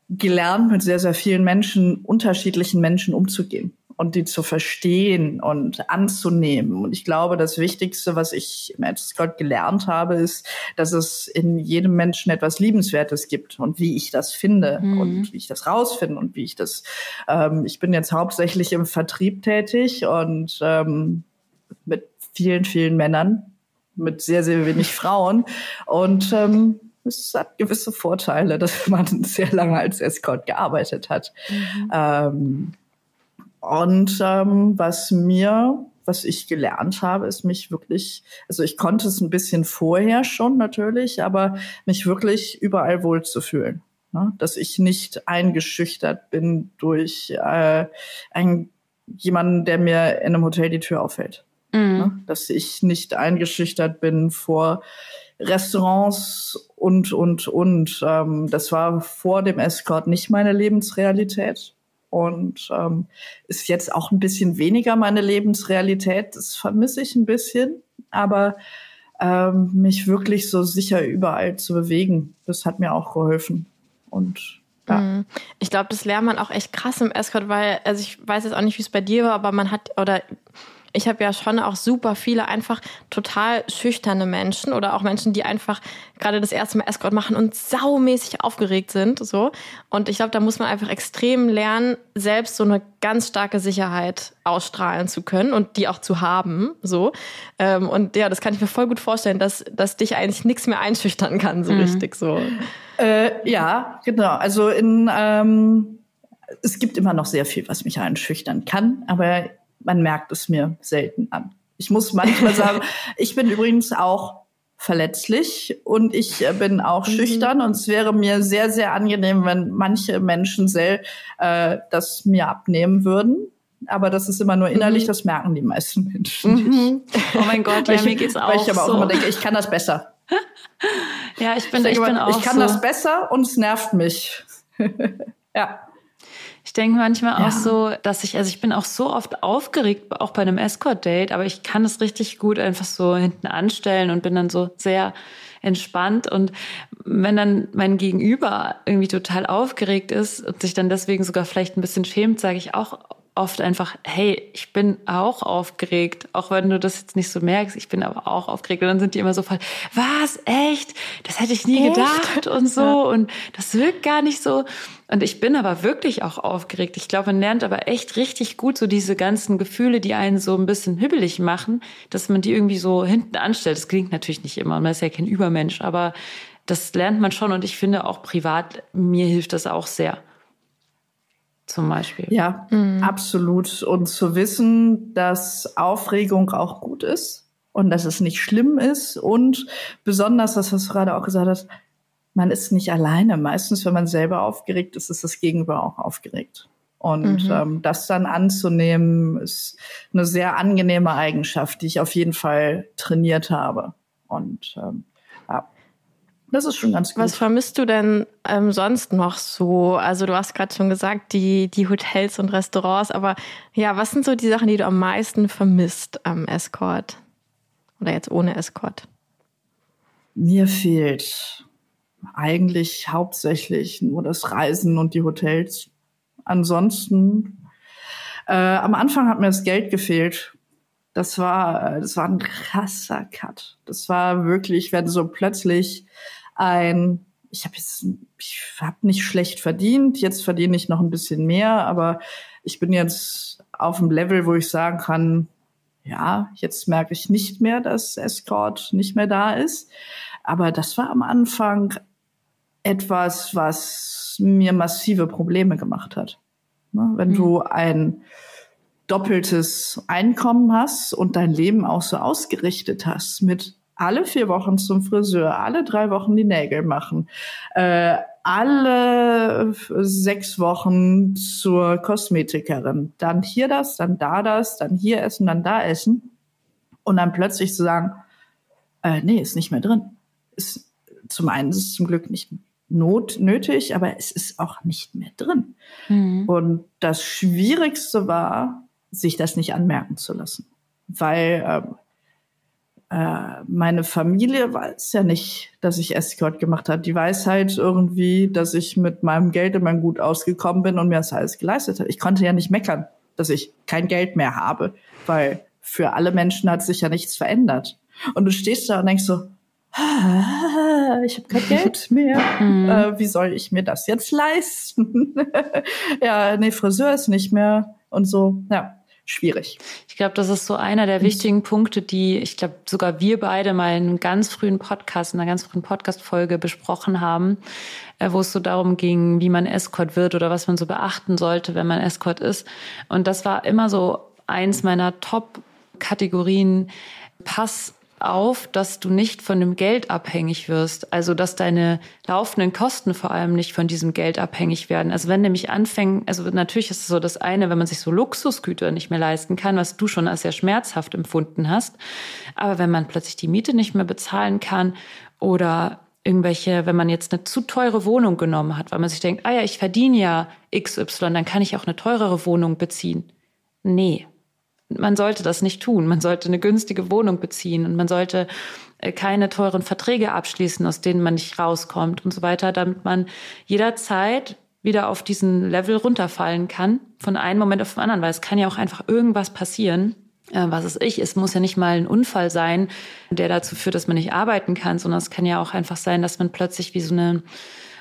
gelernt, mit sehr, sehr vielen Menschen, unterschiedlichen Menschen umzugehen. und die zu verstehen und anzunehmen. Und ich glaube, das Wichtigste, was ich im Escort gelernt habe, ist, dass es in jedem Menschen etwas Liebenswertes gibt und wie ich das finde mhm. und wie ich das rausfinde und wie ich das. Ähm, ich bin jetzt hauptsächlich im Vertrieb tätig und ähm, mit vielen, vielen Männern, mit sehr, sehr wenig Frauen und ähm, es hat gewisse Vorteile, dass [LAUGHS] man sehr lange als Escort gearbeitet hat. Mhm. Ähm, und ähm, was mir, was ich gelernt habe, ist mich wirklich, also ich konnte es ein bisschen vorher schon natürlich, aber mich wirklich überall wohlzufühlen. Ne? Dass ich nicht eingeschüchtert bin durch äh, einen, jemanden, der mir in einem Hotel die Tür aufhält. Mhm. Ne? Dass ich nicht eingeschüchtert bin vor Restaurants und, und, und. Ähm, das war vor dem Escort nicht meine Lebensrealität und ähm, ist jetzt auch ein bisschen weniger meine Lebensrealität. Das vermisse ich ein bisschen, aber ähm, mich wirklich so sicher überall zu bewegen, das hat mir auch geholfen. Und ja. Mhm. Ich glaube, das lernt man auch echt krass im Escort, weil, also ich weiß jetzt auch nicht, wie es bei dir war, aber man hat, oder ich habe ja schon auch super viele einfach total schüchterne Menschen oder auch Menschen, die einfach gerade das erste Mal Escort machen und saumäßig aufgeregt sind, so. Und ich glaube, da muss man einfach extrem lernen, selbst so eine ganz starke Sicherheit ausstrahlen zu können und die auch zu haben, so. Ähm, und ja, das kann ich mir voll gut vorstellen, dass, dass dich eigentlich nichts mehr einschüchtern kann, so mhm. richtig, so. Äh, ja, genau. Also in, ähm, es gibt immer noch sehr viel, was mich einschüchtern kann, aber man merkt es mir selten an. Ich muss manchmal [LAUGHS] sagen, ich bin übrigens auch verletzlich und ich äh, bin auch mhm. schüchtern und es wäre mir sehr, sehr angenehm, wenn manche Menschen sel äh, das mir abnehmen würden. Aber das ist immer nur innerlich, mhm. das merken die meisten Menschen mhm. Oh mein Gott, ja, mir geht's auch Weil ich aber so. auch immer denke, ich kann das besser. [LAUGHS] ja, ich bin, ich, ich bin auch Ich kann so. das besser und es nervt mich. [LAUGHS] ja. Ich denke manchmal ja. auch so, dass ich, also ich bin auch so oft aufgeregt, auch bei einem Escort-Date, aber ich kann es richtig gut einfach so hinten anstellen und bin dann so sehr entspannt. Und wenn dann mein Gegenüber irgendwie total aufgeregt ist und sich dann deswegen sogar vielleicht ein bisschen schämt, sage ich auch oft einfach, hey, ich bin auch aufgeregt, auch wenn du das jetzt nicht so merkst, ich bin aber auch aufgeregt. Und dann sind die immer so voll, was, echt? Das hätte ich nie echt? gedacht und so. Ja. Und das wirkt gar nicht so. Und ich bin aber wirklich auch aufgeregt. Ich glaube, man lernt aber echt richtig gut so diese ganzen Gefühle, die einen so ein bisschen hübbelig machen, dass man die irgendwie so hinten anstellt. Das klingt natürlich nicht immer, man ist ja kein Übermensch, aber das lernt man schon und ich finde auch privat, mir hilft das auch sehr zum Beispiel. Ja, mhm. absolut. Und zu wissen, dass Aufregung auch gut ist und dass es nicht schlimm ist und besonders das, was du gerade auch gesagt hast, man ist nicht alleine. Meistens, wenn man selber aufgeregt ist, ist das Gegenüber auch aufgeregt. Und mhm. ähm, das dann anzunehmen, ist eine sehr angenehme Eigenschaft, die ich auf jeden Fall trainiert habe. Und ähm, das ist schon ganz gut. Was vermisst du denn ähm, sonst noch so? Also du hast gerade schon gesagt, die, die Hotels und Restaurants, aber ja, was sind so die Sachen, die du am meisten vermisst am Escort? Oder jetzt ohne Escort? Mir fehlt eigentlich hauptsächlich nur das Reisen und die Hotels. Ansonsten, äh, am Anfang hat mir das Geld gefehlt. Das war, das war ein krasser Cut. Das war wirklich, wenn so plötzlich ein, ich habe jetzt, ich habe nicht schlecht verdient, jetzt verdiene ich noch ein bisschen mehr, aber ich bin jetzt auf einem Level, wo ich sagen kann, ja, jetzt merke ich nicht mehr, dass Escort nicht mehr da ist. Aber das war am Anfang etwas, was mir massive Probleme gemacht hat. Ne, wenn mhm. du ein doppeltes Einkommen hast und dein Leben auch so ausgerichtet hast mit alle vier Wochen zum Friseur, alle drei Wochen die Nägel machen, äh, alle sechs Wochen zur Kosmetikerin, dann hier das, dann da das, dann hier essen, dann da essen und dann plötzlich zu sagen, äh, nee, ist nicht mehr drin. Ist, zum einen ist es zum Glück nicht not nötig, aber es ist auch nicht mehr drin. Mhm. Und das Schwierigste war, sich das nicht anmerken zu lassen, weil ähm, äh, meine Familie weiß ja nicht, dass ich Escort gemacht habe. Die weiß halt irgendwie, dass ich mit meinem Geld immer gut ausgekommen bin und mir das alles geleistet hat. Ich konnte ja nicht meckern. dass ich kein Geld mehr habe, weil für alle Menschen hat sich ja nichts verändert. Und du stehst da und denkst so, ah, ich habe kein [LAUGHS] Geld mehr. Mhm. Äh, wie soll ich mir das jetzt leisten? [LAUGHS] ja, nee, Friseur ist nicht mehr und so. Ja, schwierig. Ich glaube, das ist so einer der wichtigen Punkte, die ich glaube sogar wir beide mal in einem ganz frühen Podcast, in einer ganz frühen Podcast-Folge besprochen haben, äh, wo es so darum ging, wie man Escort wird oder was man so beachten sollte, wenn man Escort ist. Und das war immer so eins meiner Top-Kategorien. Pass auf, dass du nicht von dem Geld abhängig wirst. Also, dass deine laufenden Kosten vor allem nicht von diesem Geld abhängig werden. Also, wenn nämlich anfängt, also natürlich ist es so das eine, wenn man sich so Luxusgüter nicht mehr leisten kann, was du schon als sehr schmerzhaft empfunden hast. Aber wenn man plötzlich die Miete nicht mehr bezahlen kann oder irgendwelche, wenn man jetzt eine zu teure Wohnung genommen hat, weil man sich denkt, ah ja, ich verdiene ja XY, dann kann ich auch eine teurere Wohnung beziehen. Nee, man sollte das nicht tun. Man sollte eine günstige Wohnung beziehen und man sollte äh, keine teuren Verträge abschließen, aus denen man nicht rauskommt und so weiter, damit man jederzeit wieder auf diesen Level runterfallen kann, von einem Moment auf den anderen, weil es kann ja auch einfach irgendwas passieren. Äh, was ist ich? Es muss ja nicht mal ein Unfall sein, der dazu führt, dass man nicht arbeiten kann, sondern es kann ja auch einfach sein, dass man plötzlich wie so eine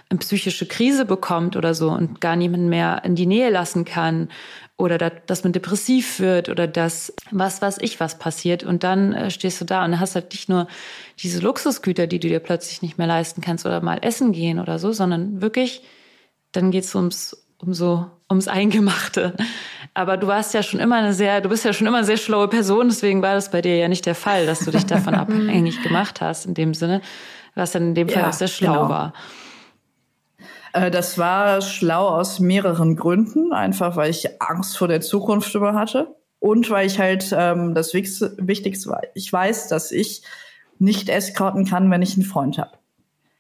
eine psychische Krise bekommt oder so und gar niemanden mehr in die Nähe lassen kann oder da, dass man depressiv wird oder dass was weiß ich was passiert und dann äh, stehst du da und hast halt nicht nur diese Luxusgüter, die du dir plötzlich nicht mehr leisten kannst oder mal essen gehen oder so, sondern wirklich dann geht's ums um so ums Eingemachte. Aber du warst ja schon immer eine sehr, du bist ja schon immer eine sehr schlaue Person, deswegen war das bei dir ja nicht der Fall, dass du dich davon [LAUGHS] abhängig gemacht hast in dem Sinne, was dann in dem Fall ja, auch sehr schlau genau. war. Äh, das war schlau aus mehreren Gründen. Einfach, weil ich Angst vor der Zukunft über hatte. Und weil ich halt ähm, das Wichtigste war, ich weiß, dass ich nicht escorten kann, wenn ich einen Freund habe.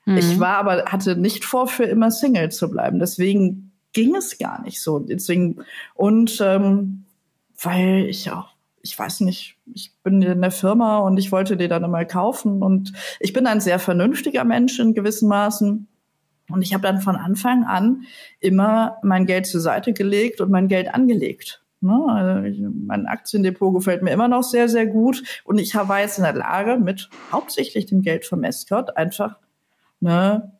Mhm. Ich war aber, hatte nicht vor, für immer Single zu bleiben. Deswegen ging es gar nicht so. Deswegen, und ähm, weil ich auch, ich weiß nicht, ich bin in der Firma und ich wollte die dann immer kaufen. Und ich bin ein sehr vernünftiger Mensch in gewissen Maßen. Und ich habe dann von Anfang an immer mein Geld zur Seite gelegt und mein Geld angelegt. Ne? Also mein Aktiendepot gefällt mir immer noch sehr, sehr gut. Und ich war jetzt in der Lage, mit hauptsächlich dem Geld vom Escort einfach eine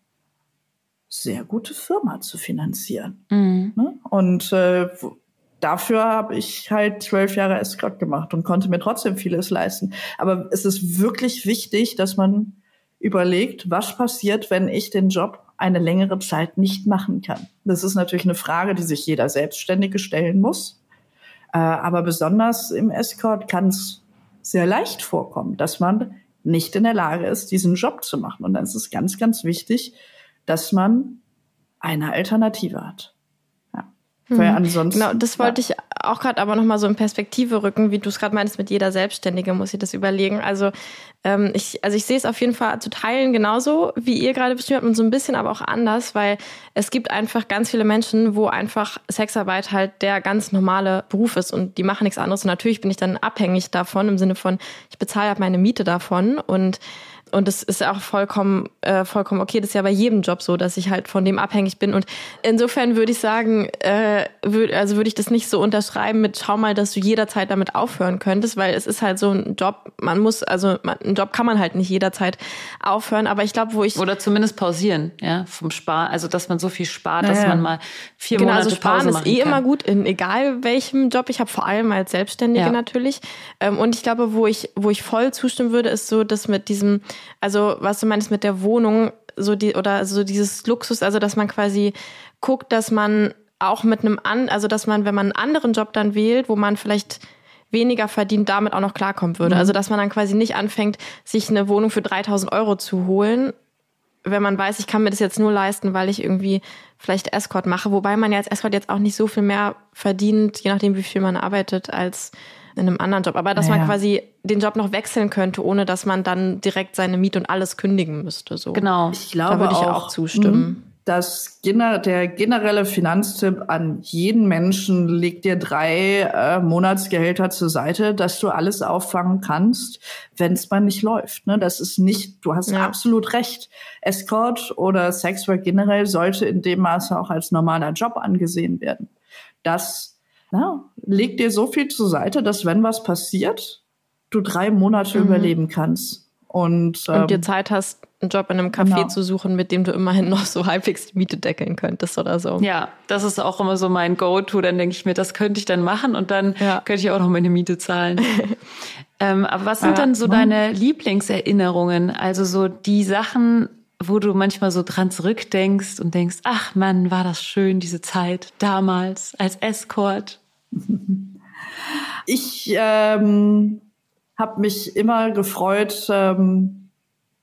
sehr gute Firma zu finanzieren. Mhm. Ne? Und äh, dafür habe ich halt zwölf Jahre Escort gemacht und konnte mir trotzdem vieles leisten. Aber es ist wirklich wichtig, dass man überlegt, was passiert, wenn ich den Job eine längere Zeit nicht machen kann. Das ist natürlich eine Frage, die sich jeder Selbstständige stellen muss. Äh, aber besonders im Escort kann es sehr leicht vorkommen, dass man nicht in der Lage ist, diesen Job zu machen. Und dann ist es ganz, ganz wichtig, dass man eine Alternative hat. Weil mhm. ansonsten. Genau, das wollte ja. ich auch gerade aber nochmal so in Perspektive rücken, wie du es gerade meinst, mit jeder Selbstständige muss ich das überlegen. Also ähm, ich, also ich sehe es auf jeden Fall zu teilen genauso, wie ihr gerade beschrieben habt und so ein bisschen aber auch anders, weil es gibt einfach ganz viele Menschen, wo einfach Sexarbeit halt der ganz normale Beruf ist und die machen nichts anderes. Und natürlich bin ich dann abhängig davon, im Sinne von, ich bezahle halt meine Miete davon und und das ist auch vollkommen, äh, vollkommen okay. Das ist ja bei jedem Job so, dass ich halt von dem abhängig bin. Und insofern würde ich sagen, äh, würd, also würde ich das nicht so unterschreiben mit, schau mal, dass du jederzeit damit aufhören könntest, weil es ist halt so ein Job, man muss, also man, einen Job kann man halt nicht jederzeit aufhören. Aber ich glaube, wo ich. Oder zumindest pausieren, ja, vom Spar, also dass man so viel spart, naja. dass man mal vier genau, Monate also sparen Pause ist eh kann. immer gut, in egal welchem Job. Ich habe vor allem als Selbstständige ja. natürlich. Ähm, und ich glaube, wo ich, wo ich voll zustimmen würde, ist so, dass mit diesem also was du meinst mit der Wohnung, so die oder so dieses Luxus, also dass man quasi guckt, dass man auch mit einem an, also dass man, wenn man einen anderen Job dann wählt, wo man vielleicht weniger verdient, damit auch noch klarkommen würde. Mhm. Also dass man dann quasi nicht anfängt, sich eine Wohnung für 3000 Euro zu holen, wenn man weiß, ich kann mir das jetzt nur leisten, weil ich irgendwie vielleicht Escort mache, wobei man ja als Escort jetzt auch nicht so viel mehr verdient, je nachdem, wie viel man arbeitet, als in einem anderen Job. Aber dass naja. man quasi den Job noch wechseln könnte, ohne dass man dann direkt seine Miete und alles kündigen müsste. So. Genau. Ich glaube, da würde ich auch, auch zustimmen. Hm, dass der generelle Finanztipp an jeden Menschen legt dir drei äh, Monatsgehälter zur Seite, dass du alles auffangen kannst, wenn es mal nicht läuft. Ne? Das ist nicht, du hast ja. absolut recht. Escort oder Sexwork generell sollte in dem Maße auch als normaler Job angesehen werden. Das na, leg dir so viel zur Seite, dass wenn was passiert, du drei Monate mhm. überleben kannst. Und, ähm, und dir Zeit hast, einen Job in einem Café genau. zu suchen, mit dem du immerhin noch so [LAUGHS] halbwegs die Miete deckeln könntest oder so. Ja, das ist auch immer so mein Go-To. Dann denke ich mir, das könnte ich dann machen und dann ja. könnte ich auch noch meine Miete zahlen. [LAUGHS] ähm, aber was sind ja, dann so deine Lieblingserinnerungen? Also so die Sachen, wo du manchmal so dran zurückdenkst und denkst, ach Mann, war das schön, diese Zeit damals als Escort. [LAUGHS] Ich ähm, habe mich immer gefreut, ähm,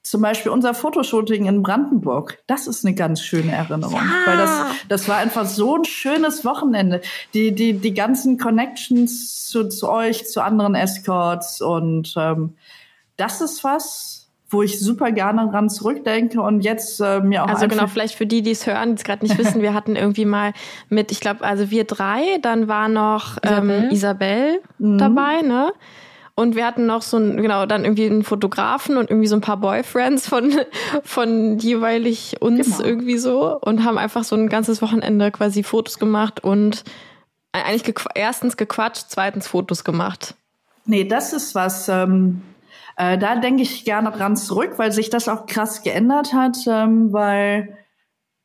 zum Beispiel unser Fotoshooting in Brandenburg, das ist eine ganz schöne Erinnerung, ja. weil das, das war einfach so ein schönes Wochenende. Die, die, die ganzen Connections zu, zu euch, zu anderen Escorts und ähm, das ist was, wo ich super gerne dran zurückdenke und jetzt äh, mir auch also genau vielleicht für die die es hören die es gerade nicht wissen wir hatten irgendwie mal mit ich glaube also wir drei dann war noch ähm, Isabel mhm. dabei ne und wir hatten noch so ein, genau, dann irgendwie einen Fotografen und irgendwie so ein paar Boyfriends von, [LAUGHS] von jeweilig uns genau. irgendwie so und haben einfach so ein ganzes Wochenende quasi Fotos gemacht und eigentlich gequ erstens gequatscht, zweitens Fotos gemacht. Nee, das ist was, ähm, äh, da denke ich gerne dran zurück, weil sich das auch krass geändert hat, ähm, weil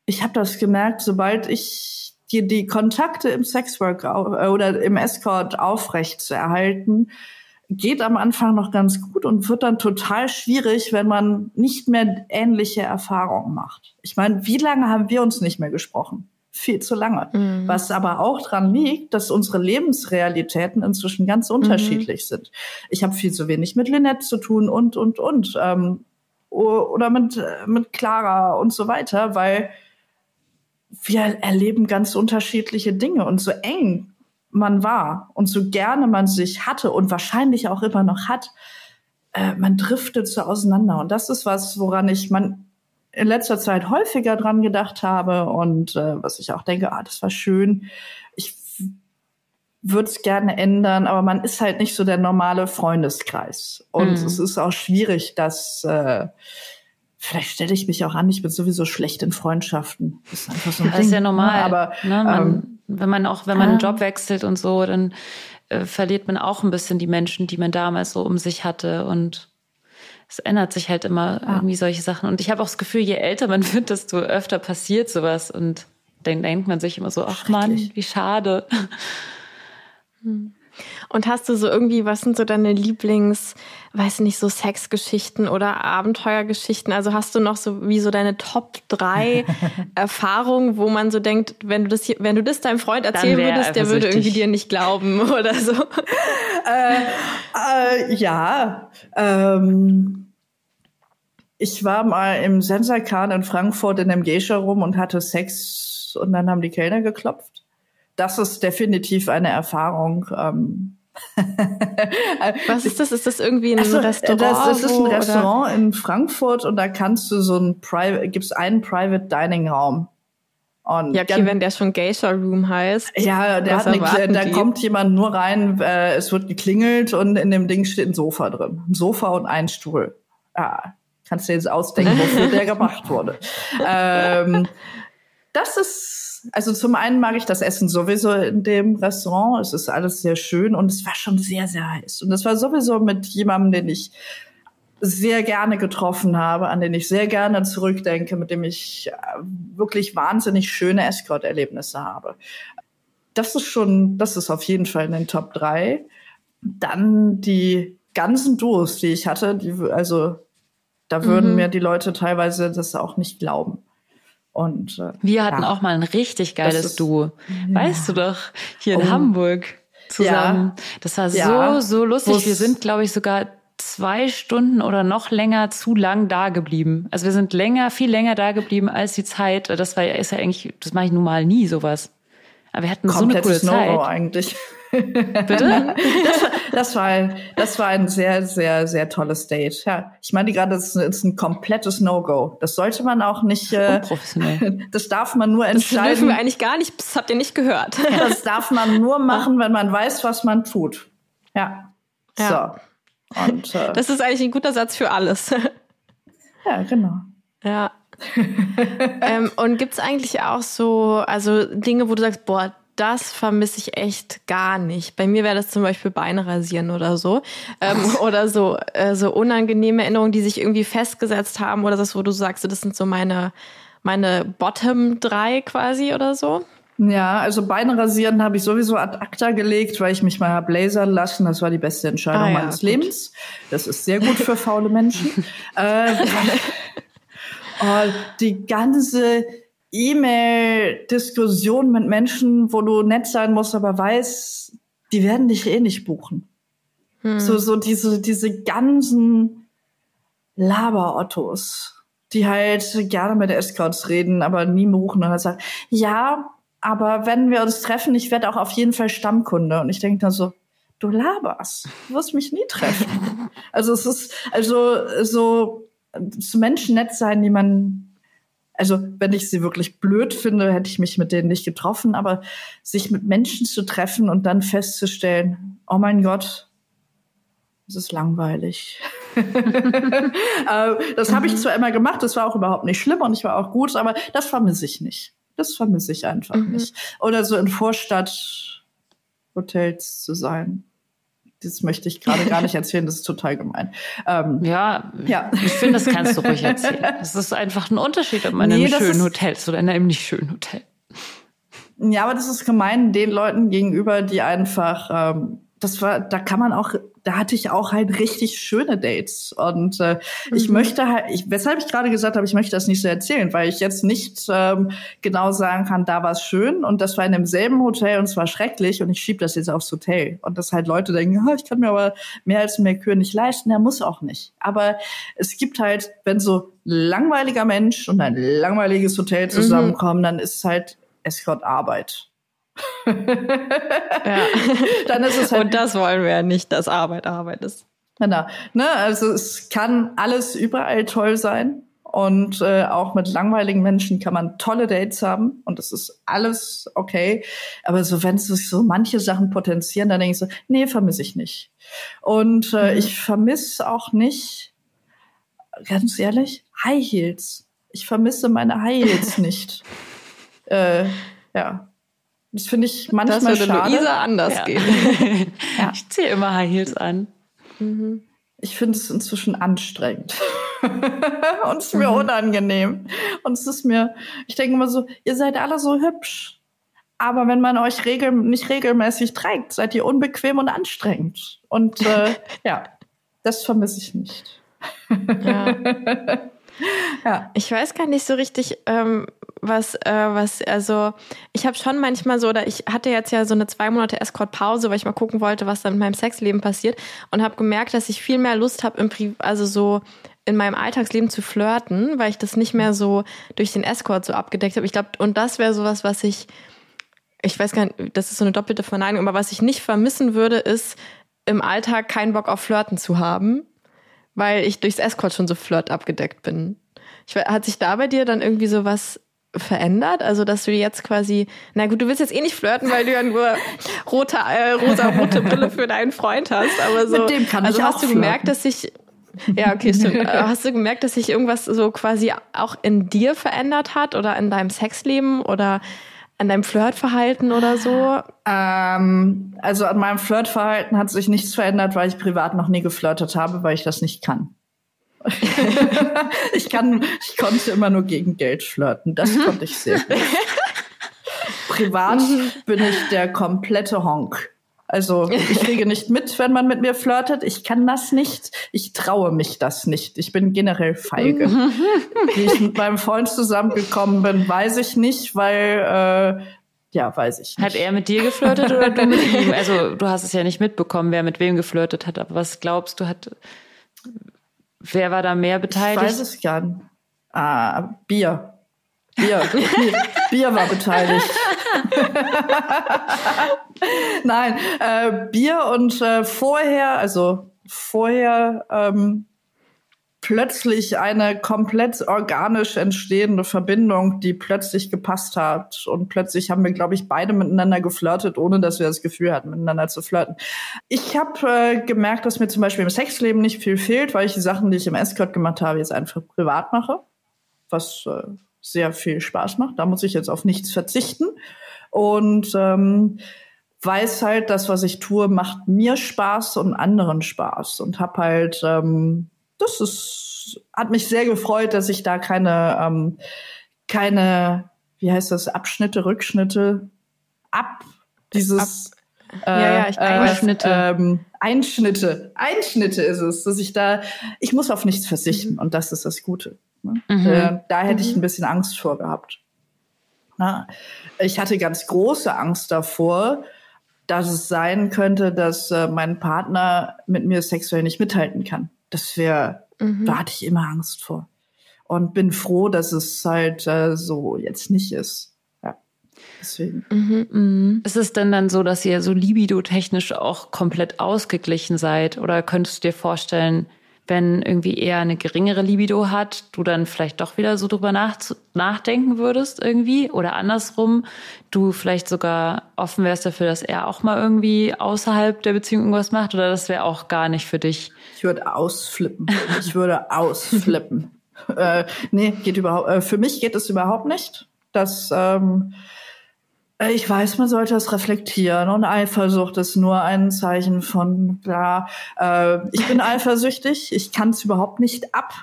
ich habe das gemerkt, sobald ich die, die Kontakte im Sexwork äh, oder im Escort aufrecht zu erhalten, geht am Anfang noch ganz gut und wird dann total schwierig, wenn man nicht mehr ähnliche Erfahrungen macht. Ich meine, wie lange haben wir uns nicht mehr gesprochen? Viel zu lange. Mhm. Was aber auch dran liegt, dass unsere Lebensrealitäten inzwischen ganz unterschiedlich mhm. sind. Ich habe viel zu wenig mit Lynette zu tun und, und, und. Ähm, oder mit, mit Clara und so weiter, weil wir erleben ganz unterschiedliche Dinge und so eng man war und so gerne man sich hatte und wahrscheinlich auch immer noch hat, äh, man driftet so auseinander. Und das ist was, woran ich man in letzter Zeit häufiger dran gedacht habe und äh, was ich auch denke, ah, das war schön. Ich würde es gerne ändern, aber man ist halt nicht so der normale Freundeskreis. Und mhm. es ist auch schwierig, dass äh, vielleicht stelle ich mich auch an, ich bin sowieso schlecht in Freundschaften. Das ist einfach so ein das Ding. ist ja normal. Ne? Aber ne, man, ähm, wenn man auch, wenn man einen Job wechselt und so, dann äh, verliert man auch ein bisschen die Menschen, die man damals so um sich hatte und es ändert sich halt immer ah. irgendwie solche Sachen. Und ich habe auch das Gefühl, je älter man [LAUGHS] wird, desto öfter passiert sowas. Und dann denkt man sich immer so, ach Mann, wie schade. [LAUGHS] Hm. Und hast du so irgendwie, was sind so deine Lieblings, weiß nicht, so Sexgeschichten oder Abenteuergeschichten? Also hast du noch so wie so deine Top drei [LAUGHS] Erfahrungen, wo man so denkt, wenn du das hier, wenn du das deinem Freund erzählen würdest, der würde irgendwie dir nicht glauben [LAUGHS] oder so? äh, äh, ja, ähm, ich war mal im Sensakan in Frankfurt in einem Geisha rum und hatte Sex und dann haben die Kellner geklopft das ist definitiv eine Erfahrung. Ähm. [LAUGHS] Was ist das? Ist das irgendwie ein also, Restaurant? Das, das ist ein Restaurant oder? in Frankfurt und da kannst du so ein Private, gibt's einen Private Dining Raum. Und ja, okay, wenn der schon Geisha Room heißt. Ja, der hat eine, da kommt jemand nur rein, äh, es wird geklingelt und in dem Ding steht ein Sofa drin. Ein Sofa und ein Stuhl. Ah, kannst du dir jetzt ausdenken, wofür der [LAUGHS] gemacht wurde. Ähm, das ist also zum einen mag ich das Essen sowieso in dem Restaurant. Es ist alles sehr schön und es war schon sehr, sehr heiß. Und es war sowieso mit jemandem, den ich sehr gerne getroffen habe, an den ich sehr gerne zurückdenke, mit dem ich äh, wirklich wahnsinnig schöne Escort-Erlebnisse habe. Das ist schon, das ist auf jeden Fall in den Top 3. Dann die ganzen Duos, die ich hatte, die, also da würden mhm. mir die Leute teilweise das auch nicht glauben. Und äh, wir hatten ja, auch mal ein richtig geiles ist, Duo. Ja. Weißt du doch, hier in oh. Hamburg zusammen. Ja. Das war so, so lustig. Wir sind, glaube ich, sogar zwei Stunden oder noch länger zu lang da geblieben. Also wir sind länger, viel länger da geblieben als die Zeit. Das war ist ja eigentlich, das mache ich nun mal nie sowas. Aber wir hatten Komplettes so eine coole Zeit. eigentlich. Bitte? [LAUGHS] Das war, das, war ein, das war ein sehr, sehr, sehr tolles Date. Ja, ich meine gerade, das ist ein komplettes No-Go. Das sollte man auch nicht. Äh. [LAUGHS] Das darf man nur entscheiden. Das dürfen wir eigentlich gar nicht. Das habt ihr nicht gehört. Das darf man nur [LAUGHS] machen, wenn man weiß, was man tut. Ja. ja. So. Und, äh, das ist eigentlich ein guter Satz für alles. [LAUGHS] Ja, genau. Ja. ähm, und gibt's eigentlich auch so, also Dinge, wo du sagst, boah, das vermisse ich echt gar nicht. Bei mir wäre das zum Beispiel Beine rasieren oder so. Ähm, oder so, äh, so unangenehme Erinnerungen, die sich irgendwie festgesetzt haben oder das, wo du sagst, das sind so meine, meine Bottom drei quasi oder so. Ja, also Beine rasieren habe ich sowieso ad acta gelegt, weil ich mich mal hab lasern lassen. Das war die beste Entscheidung ah, ja, meines gut. Lebens. Das ist sehr gut für faule Menschen. [LAUGHS] äh, [LAUGHS] oh, die ganze E-Mail-Diskussion mit Menschen, wo du nett sein musst, aber weißt, die werden dich eh nicht buchen. Hm. So, so diese, diese ganzen Laber-Ottos, die halt gerne mit Escorts reden, aber nie buchen und dann sagen, ja, aber wenn wir uns treffen, ich werde auch auf jeden Fall Stammkunde. Und ich denke dann so, du laberst, du wirst mich nie treffen. [LAUGHS] also es ist, also so zu Menschen nett sein, die man, also wenn ich sie wirklich blöd finde, hätte ich mich mit denen nicht getroffen, aber sich mit Menschen zu treffen und dann festzustellen, oh mein Gott, das ist langweilig. [LAUGHS] Äh, das habe ich mhm. zwar immer gemacht, das war auch überhaupt nicht schlimm und ich war auch gut, aber das vermisse ich nicht. Das vermisse ich einfach mhm. nicht. Oder so in Vorstadthotels zu sein. Das möchte ich gerade gar nicht [LAUGHS] erzählen, das ist total gemein. Ähm, ja, ja, ich finde, das kannst du ruhig [LAUGHS] erzählen. Es ist einfach ein Unterschied, ob man nee, in einem schönen Hotel ist oder in einem nicht schönen Hotel. Ja, aber das ist gemein den Leuten gegenüber, die einfach ähm, das war, da kann man auch, da hatte ich auch halt richtig schöne Dates. Und äh, mhm. ich möchte halt, ich, weshalb ich gerade gesagt habe, ich möchte das nicht so erzählen, weil ich jetzt nicht ähm, genau sagen kann, da war es schön und das war in demselben Hotel und es war schrecklich und ich schiebe das jetzt aufs Hotel. Und dass halt Leute denken, ich kann mir aber mehr als Merkur nicht leisten, der muss auch nicht. Aber es gibt halt, wenn so langweiliger Mensch und ein langweiliges Hotel mhm. zusammenkommen, mhm. dann ist es halt Escort-Arbeit ja. [LAUGHS] Dann ist es halt Und das wollen wir ja nicht, dass Arbeit Arbeit ist. Genau. Ne, also es kann alles überall toll sein. Und äh, auch mit langweiligen Menschen kann man tolle Dates haben und das ist alles okay. Aber so, wenn sich so manche Sachen potenzieren, dann denke ich so, nee, vermisse ich nicht. Und äh, mhm. ich vermisse auch nicht, ganz ehrlich, High Heels. Ich vermisse meine High Heels [LAUGHS] nicht. äh, ja. Das finde ich manchmal das würde schade. Luisa anders ja. gehen. [LAUGHS] ja. Ich ziehe immer High Heels an. Mhm. Ich finde es inzwischen anstrengend. [LAUGHS] und es ist mir mhm. unangenehm. Und es ist mir, ich denke immer so, ihr seid alle so hübsch. Aber wenn man euch regel, nicht regelmäßig trägt, seid ihr unbequem und anstrengend. Und äh, [LAUGHS] ja, das vermisse ich nicht. ja. Ja. Ich weiß gar nicht so richtig, ähm, was, äh, was, also ich habe schon manchmal so, oder ich hatte jetzt ja so eine zwei Monate Escort-Pause, weil ich mal gucken wollte, was dann mit meinem Sexleben passiert und habe gemerkt, dass ich viel mehr Lust habe, also so in meinem Alltagsleben zu flirten, weil ich das nicht mehr so durch den Escort so abgedeckt habe. Ich glaube, und das wäre sowas, was ich, ich weiß gar nicht, das ist so eine doppelte Verneinung, aber was ich nicht vermissen würde, ist im Alltag keinen Bock auf Flirten zu haben, weil ich durchs Escort schon so flirt abgedeckt bin. Ich, hat sich da bei dir dann irgendwie so was verändert? Also, dass du jetzt quasi, na gut, du willst jetzt eh nicht flirten, weil du ja nur [LAUGHS] rote, äh, rosa-rote Brille für deinen Freund hast, aber so. Mit dem kann also ich hast auch du gemerkt, dass sich, ja, okay, stimmt. [LAUGHS] hast du gemerkt, dass sich irgendwas so quasi auch in dir verändert hat oder in deinem Sexleben oder an deinem Flirtverhalten oder so? Ähm, also an meinem Flirtverhalten hat sich nichts verändert, weil ich privat noch nie geflirtet habe, weil ich das nicht kann. [LAUGHS] ich kann, ich konnte immer nur gegen Geld flirten. Das mhm. konnte ich sehr gut. [LAUGHS] Privat bin ich der komplette Honk. Also ich kriege nicht [LAUGHS] mit, wenn man mit mir flirtet. Ich kann das nicht. Ich traue mich das nicht. Ich bin generell feige. Mhm. Wie ich mit meinem Freund zusammengekommen bin, weiß ich nicht, weil äh, ja, weiß ich nicht. Hat er mit dir geflirtet oder du mit ihm? [LAUGHS] Also du hast es ja nicht mitbekommen, wer mit wem geflirtet hat. Aber was glaubst du, hat Wer war da mehr beteiligt? Ich weiß es gar nicht. Ah, Bier. Bier. [LAUGHS] Bier, war beteiligt. [LAUGHS] Nein, äh, Bier und äh, vorher, also vorher ähm, plötzlich eine komplett organisch entstehende Verbindung, die plötzlich gepasst hat. Und plötzlich haben wir, glaube ich, beide miteinander geflirtet, ohne dass wir das Gefühl hatten, miteinander zu flirten. Ich habe äh, gemerkt, dass mir zum Beispiel im Sexleben nicht viel fehlt, weil ich die Sachen, die ich im Escort gemacht habe, jetzt einfach privat mache. Was äh, sehr viel Spaß macht. Da muss ich jetzt auf nichts verzichten. Und ähm, weiß halt, das, was ich tue, macht mir Spaß und anderen Spaß. Und hab halt, ähm, das ist, hat mich sehr gefreut, dass ich da keine, ähm, keine, wie heißt das, Abschnitte, Rückschnitte, ab, dieses, ab. Äh, ja, ja, ich, Einschnitte. Ähm, Einschnitte, Einschnitte ist es, dass ich da, ich muss auf nichts verzichten mhm. und das ist das Gute. Ne? Mhm. Äh, da hätte mhm. ich ein bisschen Angst vor gehabt. Na, ich hatte ganz große Angst davor, dass es sein könnte, dass äh, mein Partner mit mir sexuell nicht mithalten kann. Das wäre, mhm. da hatte ich immer Angst vor. Und bin froh, dass es halt äh, so jetzt nicht ist. Ja, deswegen. Mhm, mh. Ist es denn dann so, dass ihr so libido-technisch auch komplett ausgeglichen seid? Oder könntest du dir vorstellen, wenn irgendwie eher eine geringere Libido hat, du dann vielleicht doch wieder so drüber nach, nachdenken würdest irgendwie oder andersrum, du vielleicht sogar offen wärst dafür, dass er auch mal irgendwie außerhalb der Beziehung irgendwas macht oder das wäre auch gar nicht für dich? Ich würde ausflippen. Ich würde ausflippen. [LAUGHS] äh, nee, geht überhaupt, äh, für mich geht es überhaupt nicht. Das, ähm, äh, ich weiß, man sollte es reflektieren und Eifersucht ist nur ein Zeichen von, ja, äh, ich bin [LAUGHS] eifersüchtig, ich kann es überhaupt nicht ab.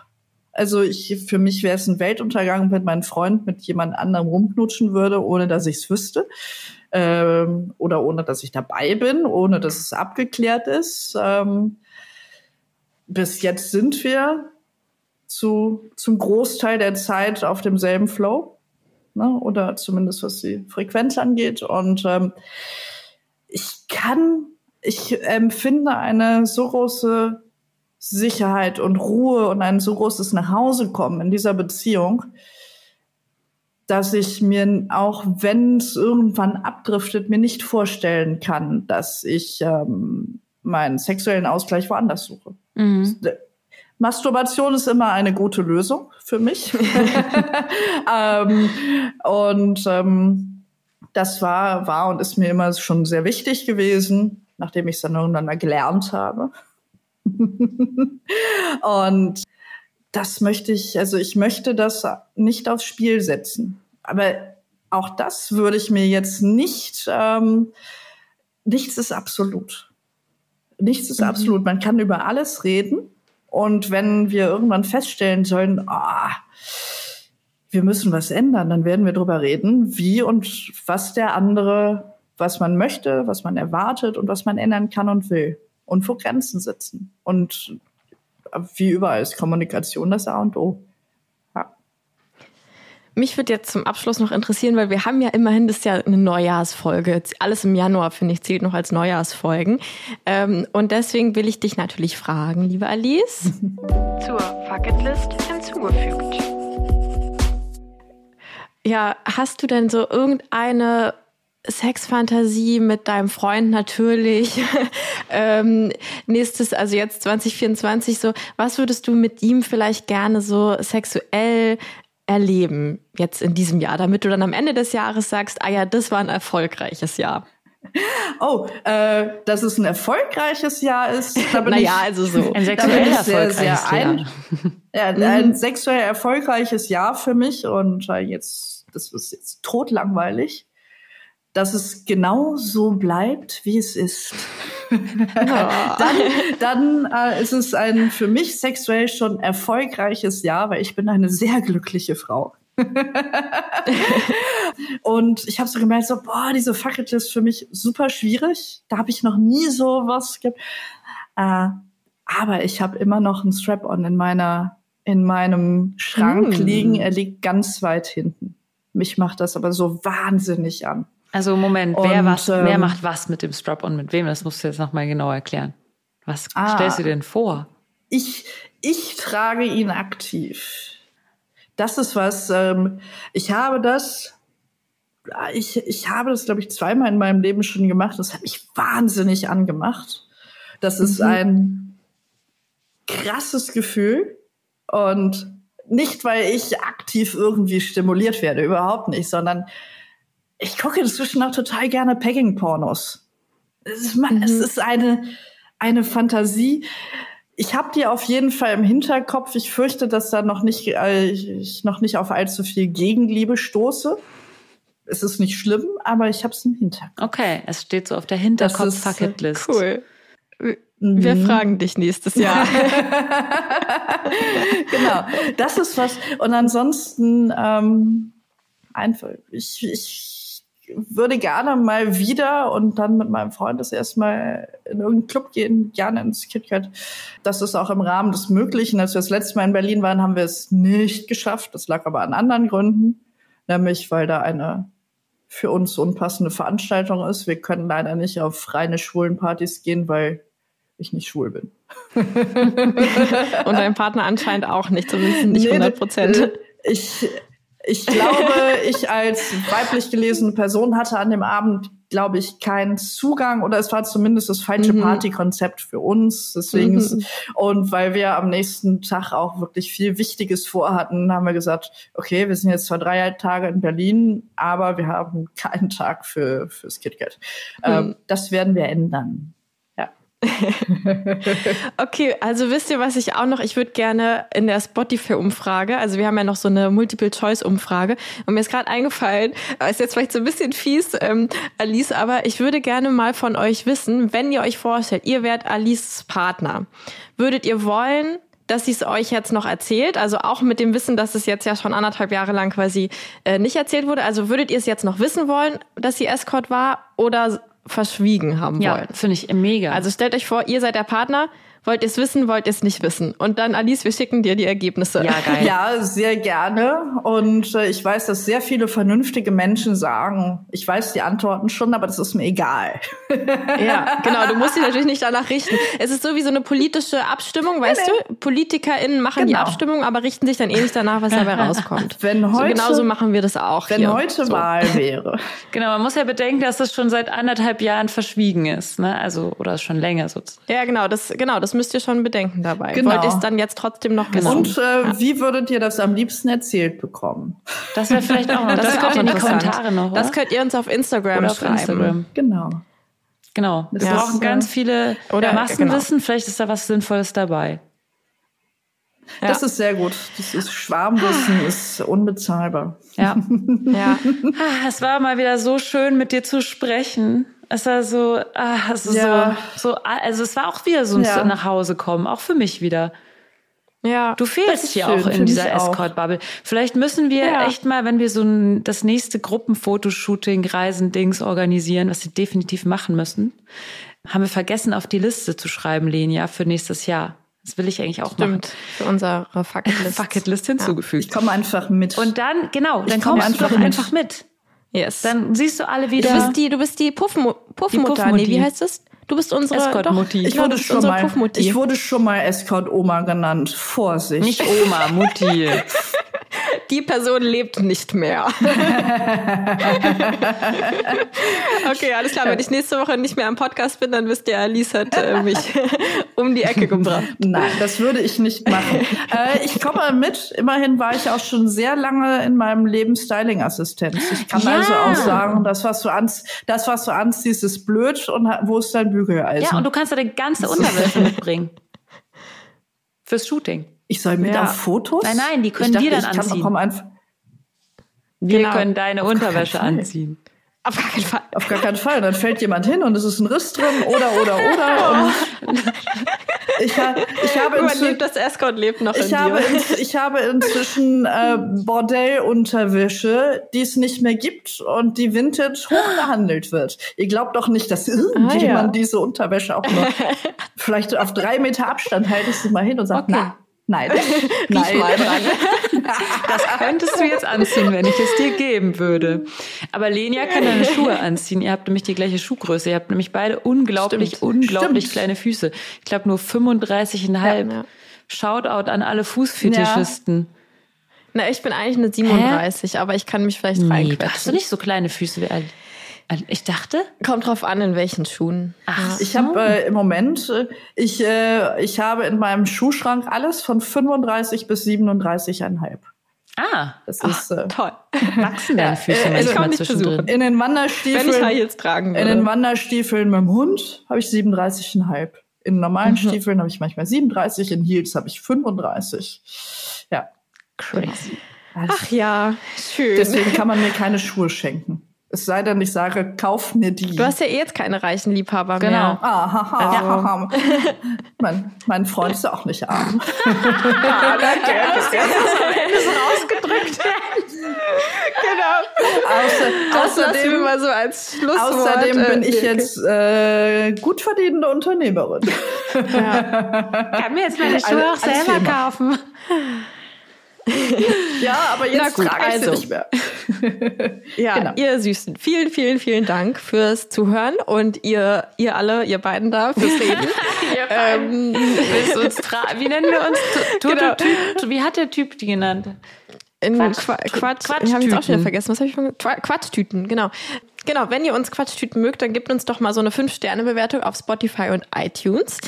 Also ich, für mich wäre es ein Weltuntergang, wenn mein Freund mit jemand anderem rumknutschen würde, ohne dass ich es wüsste. Ähm, oder ohne dass ich dabei bin, ohne dass es abgeklärt ist. Ähm, bis jetzt sind wir zu, zum Großteil der Zeit auf demselben Flow ne? oder zumindest was die Frequenz angeht. Und ähm, ich kann, ich empfinde eine so große Sicherheit und Ruhe und ein so großes Nachhausekommen in dieser Beziehung, dass ich mir auch, wenn es irgendwann abdriftet, mir nicht vorstellen kann, dass ich ähm, meinen sexuellen Ausgleich woanders suche. Mhm. Masturbation ist immer eine gute Lösung für mich. [LAUGHS] ähm, und ähm, das war, war und ist mir immer schon sehr wichtig gewesen, nachdem ich es dann irgendwann mal gelernt habe. [LAUGHS] und das möchte ich, also ich möchte das nicht aufs Spiel setzen. Aber auch das würde ich mir jetzt nicht, ähm, nichts ist absolut. Nichts ist mhm. absolut. Man kann über alles reden. Und wenn wir irgendwann feststellen sollen, ah, wir müssen was ändern, dann werden wir darüber reden, wie und was der andere, was man möchte, was man erwartet und was man ändern kann und will. Und wo Grenzen sitzen. Und wie überall ist Kommunikation das A und O. Mich würde jetzt zum Abschluss noch interessieren, weil wir haben ja immerhin das ist ja eine Neujahrsfolge. Alles im Januar, finde ich, zählt noch als Neujahrsfolgen. Ähm, und deswegen will ich dich natürlich fragen, liebe Alice. [LAUGHS] Zur Fucketlist hinzugefügt. Ja, hast du denn so irgendeine Sexfantasie mit deinem Freund natürlich. [LAUGHS] ähm, nächstes, also jetzt 2024 so, was würdest du mit ihm vielleicht gerne so sexuell erleben jetzt in diesem Jahr, damit du dann am Ende des Jahres sagst, ah ja, das war ein erfolgreiches Jahr? Oh, äh, dass es ein erfolgreiches Jahr ist. Da bin naja, ich, also so. Ein sexuell erfolgreiches sehr, sehr ein, Jahr. Ja, ein mhm. sexuell erfolgreiches Jahr für mich und äh, jetzt, das ist jetzt totlangweilig, dass es genau so bleibt, wie es ist. [LAUGHS] dann dann äh, ist es ein für mich sexuell schon erfolgreiches Jahr, weil ich bin eine sehr glückliche Frau. [LAUGHS] und ich habe so gemerkt, so, boah, diese Fucket ist für mich super schwierig. Da habe ich noch nie so was gehabt. Äh, aber ich habe immer noch einen Strap-on in meiner in meinem Schrank hm. liegen. Er liegt ganz weit hinten. Mich macht das aber so wahnsinnig an. Also Moment, wer, und, was, ähm, wer macht was mit dem Strap-on mit wem? Das musst du jetzt nochmal genau erklären. Was ah, stellst du denn vor? Ich, ich trage ihn aktiv. Das ist was, ähm, ich habe das, ich, ich habe das, glaube ich, zweimal in meinem Leben schon gemacht. Das hat mich wahnsinnig angemacht. Das ist mhm. ein krasses Gefühl und nicht, weil ich aktiv irgendwie stimuliert werde, überhaupt nicht, sondern ich gucke inzwischen auch total gerne Pegging-Pornos. Es, ist, mhm. es ist eine, eine Fantasie. ich habe die auf jeden Fall im Hinterkopf. Ich fürchte, dass da noch nicht, äh, ich noch nicht auf allzu viel Gegenliebe stoße. Es ist nicht schlimm, aber ich habe es im Hinterkopf. Okay, es steht so auf der Hinterkopf-Fucketlist. Cool. Wir mhm. fragen dich nächstes Jahr. [LAUGHS] [LAUGHS] genau, das ist was. Und ansonsten ähm, einfach, ich, ich würde gerne mal wieder und dann mit meinem Freund das erstmal in irgendeinen Club gehen, gerne ins KitKat. Das ist auch im Rahmen des Möglichen. Als wir das letzte Mal in Berlin waren, haben wir es nicht geschafft. Das lag aber an anderen Gründen. Nämlich, weil da eine für uns unpassende Veranstaltung ist. Wir können leider nicht auf reine schwulen Partys gehen, weil ich nicht schwul bin. [LAUGHS] [LAUGHS] Und dein Partner anscheinend auch nicht, zumindest nicht 100 Prozent. Äh, ich, ich glaube, [LAUGHS] ich als weiblich gelesene Person hatte an dem Abend, glaube ich, keinen Zugang oder es war zumindest das falsche mhm. Partykonzept für uns. Deswegen mhm. und weil wir am nächsten Tag auch wirklich viel Wichtiges vorhatten, haben wir gesagt, okay, wir sind jetzt zwar drei Tage in Berlin, aber wir haben keinen Tag für fürs KitKat. Mhm. Ähm, das werden wir ändern. [LAUGHS] okay, also wisst ihr, was ich auch noch, ich würde gerne in der Spotify-Umfrage, also wir haben ja noch so eine Multiple-Choice-Umfrage und mir ist gerade eingefallen, ist jetzt vielleicht so ein bisschen fies, ähm, Alice, aber ich würde gerne mal von euch wissen, wenn ihr euch vorstellt, ihr wärt Alices Partner, würdet ihr wollen, dass sie es euch jetzt noch erzählt, also auch mit dem Wissen, dass es jetzt ja schon anderthalb Jahre lang quasi äh, nicht erzählt wurde. Also würdet ihr es jetzt noch wissen wollen, dass sie Escort war oder verschwiegen haben ja, wollen. Finde ich mega. Also stellt euch vor, ihr seid der Partner, Wollt ihr es wissen, wollt ihr es nicht wissen? Und dann, Alice, wir schicken dir die Ergebnisse. Ja, geil. Ja, sehr gerne. Und äh, ich weiß, dass sehr viele vernünftige Menschen sagen, ich weiß die Antworten schon, aber das ist mir egal. [LAUGHS] ja, genau. Du musst dich natürlich nicht danach richten. Es ist so wie so eine politische Abstimmung, weißt nee, du? PolitikerInnen machen genau. die Abstimmung, aber richten sich dann eh nicht danach, was dabei rauskommt. [LAUGHS] Wenn heute, so genauso machen wir das auch. Wenn hier. heute so. Wahl [LAUGHS] wäre. Genau, man muss ja bedenken, dass das schon seit anderthalb Jahren verschwiegen ist, ne? Also, oder schon länger sozusagen. Ja, genau, das, genau, das müsst ihr schon bedenken dabei. Genau. Wollt ihr es dann jetzt trotzdem noch wissen? Und äh, ja. wie würdet ihr das am liebsten erzählt bekommen? Das wäre vielleicht auch noch. Das, das könnt ihr in die Kommentare noch. Oder? Das könnt ihr uns auf Instagram oder schreiben. Auf Instagram. Genau. Genau. Wir ja. brauchen ganz viele oder Massenwissen. Genau. Vielleicht ist da was Sinnvolles dabei. Ja. Das ist sehr gut. Das ist Schwarmwissen ah. ist unbezahlbar. Ja. ja. [LAUGHS] Ah, es war mal wieder so schön, mit dir zu sprechen. Es war so, ah, es ist ja. so, so, also es war auch wieder so ein ja. nach Hause kommen, auch für mich wieder. Ja. Du fehlst hier schön, auch in dieser Escort-Bubble. Vielleicht müssen wir ja. echt mal, wenn wir so ein, das nächste Gruppenfotoshooting, Reisendings organisieren, was wir definitiv machen müssen, haben wir vergessen, auf die Liste zu schreiben, Lenia, für nächstes Jahr. Das will ich eigentlich auch Stimmt, machen. Für unsere [LAUGHS] Fucketlist. Fucketlist hinzugefügt. Ich komme einfach mit. Und dann, genau, dann kommst einfach du doch einfach mit. Yes. Dann siehst du alle wieder. Du bist die, du bist die Puffmu Puffmutter. Nee, wie heißt das? Du bist unsere Escort-Mutti. Ich, wurde schon mal, ich wurde schon mal Escort-Oma genannt. Vorsicht. Nicht Oma, Mutti. [LAUGHS] die Person lebt nicht mehr. [LAUGHS] okay, alles klar. Wenn ich nächste Woche nicht mehr am Podcast bin, dann wisst ihr, Alice hat äh, [LAUGHS] mich um die Ecke gebracht. Nein, das würde ich nicht machen. äh, ich komme mit. Immerhin war ich auch schon sehr lange in meinem Leben Styling-Assistenz. Ich kann ja. also auch sagen, das, was du anziehst, das, was du anziehst, ist blöd und wo ist dein Bügeleisen? Ja, und du kannst ja die ganze Unterwäsche mitbringen. [LAUGHS] Fürs Shooting. Ich soll mit ja. auf Fotos? Nein, nein, die können dachte, wir dann anziehen. wir genau. können deine auf Unterwäsche anziehen. Auf gar keinen Fall. Auf gar keinen Fall. Dann fällt jemand hin und es ist ein Riss drin oder oder [LAUGHS] oder. [LAUGHS] Ich, ich habe Überlebt das Escort lebt noch ich in habe dir. Ich habe inzwischen [LAUGHS] äh, Bordellunterwäsche, die es nicht mehr gibt und die Vintage hochgehandelt wird. Ihr glaubt doch nicht, dass irgendjemand ah, [LAUGHS] ja. diese Unterwäsche auch noch [LAUGHS] vielleicht auf drei Meter Abstand hält ich sie mal hin und sagt, okay. na, Nein. Nein. Das könntest du jetzt anziehen, wenn ich es dir geben würde. Aber Lenia kann deine Schuhe anziehen. Ihr habt nämlich die gleiche Schuhgröße. Ihr habt nämlich beide unglaublich, Stimmt. unglaublich Stimmt. kleine Füße. Ich glaube nur 35,5. Ja, ja. Shoutout an alle Fußfetischisten. Ja. Na, ich bin eigentlich eine 37, Hä? aber ich kann mich vielleicht nee, reinquetschen. Hast du nicht so kleine Füße wie alle? Ich dachte. Kommt drauf an, in welchen Schuhen. Ach, ich habe äh, im Moment, äh, ich, äh, ich habe in meinem Schuhschrank alles von 35 bis 37,5. Ah, das ist äh, toll. [LAUGHS] Wachsen deine Füße ja, äh, manchmal zwischendrin. In den Wanderstiefeln, Wenn ich jetzt tragen würde. in den Wanderstiefeln mit dem Hund habe ich 37,5. In normalen mhm. Stiefeln habe ich manchmal 37, in Heels habe ich 35. Ja. Crazy. Ach ja, schön. Deswegen kann man mir keine Schuhe schenken. Es sei denn, ich sage, kauf mir die. Du hast ja eh jetzt keine reichen Liebhaber genau. mehr. Ah, ha, ha, also. ha, mein, mein Freund ist auch nicht arm. ah, [LAUGHS] danke. [LAUGHS] Das ist am Ende so rausgedrückt genau. Außer, das außerdem, wir mal so als Schlusswort. Außerdem bin ich jetzt äh, gut verdienende Unternehmerin. Ja. [LAUGHS] Kann mir jetzt meine Schuhe auch selber kaufen [LAUGHS] ja, aber jetzt gut, trage ich also. nicht mehr. [LAUGHS] ja, genau. ihr Süßen, vielen, vielen, vielen Dank fürs Zuhören und ihr, ihr alle, ihr beiden da fürs Reden. [LAUGHS] ähm, uns wie nennen wir uns? Genau. Typ, wie hat der Typ die genannt? In Quatsch, Quatsch, Quatsch, Quatsch ich habe jetzt auch schon wieder vergessen. Was habe ich von Quatschtüten, genau. Genau, wenn ihr uns Quatschtüten mögt, dann gebt uns doch mal so eine 5-Sterne-Bewertung auf Spotify und iTunes,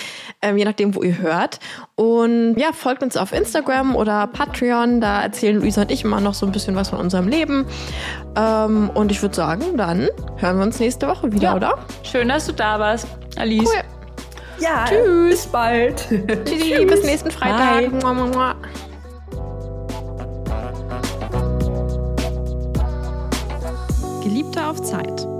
ähm, je nachdem, wo ihr hört. Und ja, folgt uns auf Instagram oder Patreon, da erzählen Luisa und ich immer noch so ein bisschen was von unserem Leben. Ähm, und ich würde sagen, dann hören wir uns nächste Woche wieder, ja. oder? Schön, dass du da warst, Alice. Cool. Ja, tschüss. Bis bald. Tschüssi, [LAUGHS] bis nächsten Freitag. Geliebte auf Zeit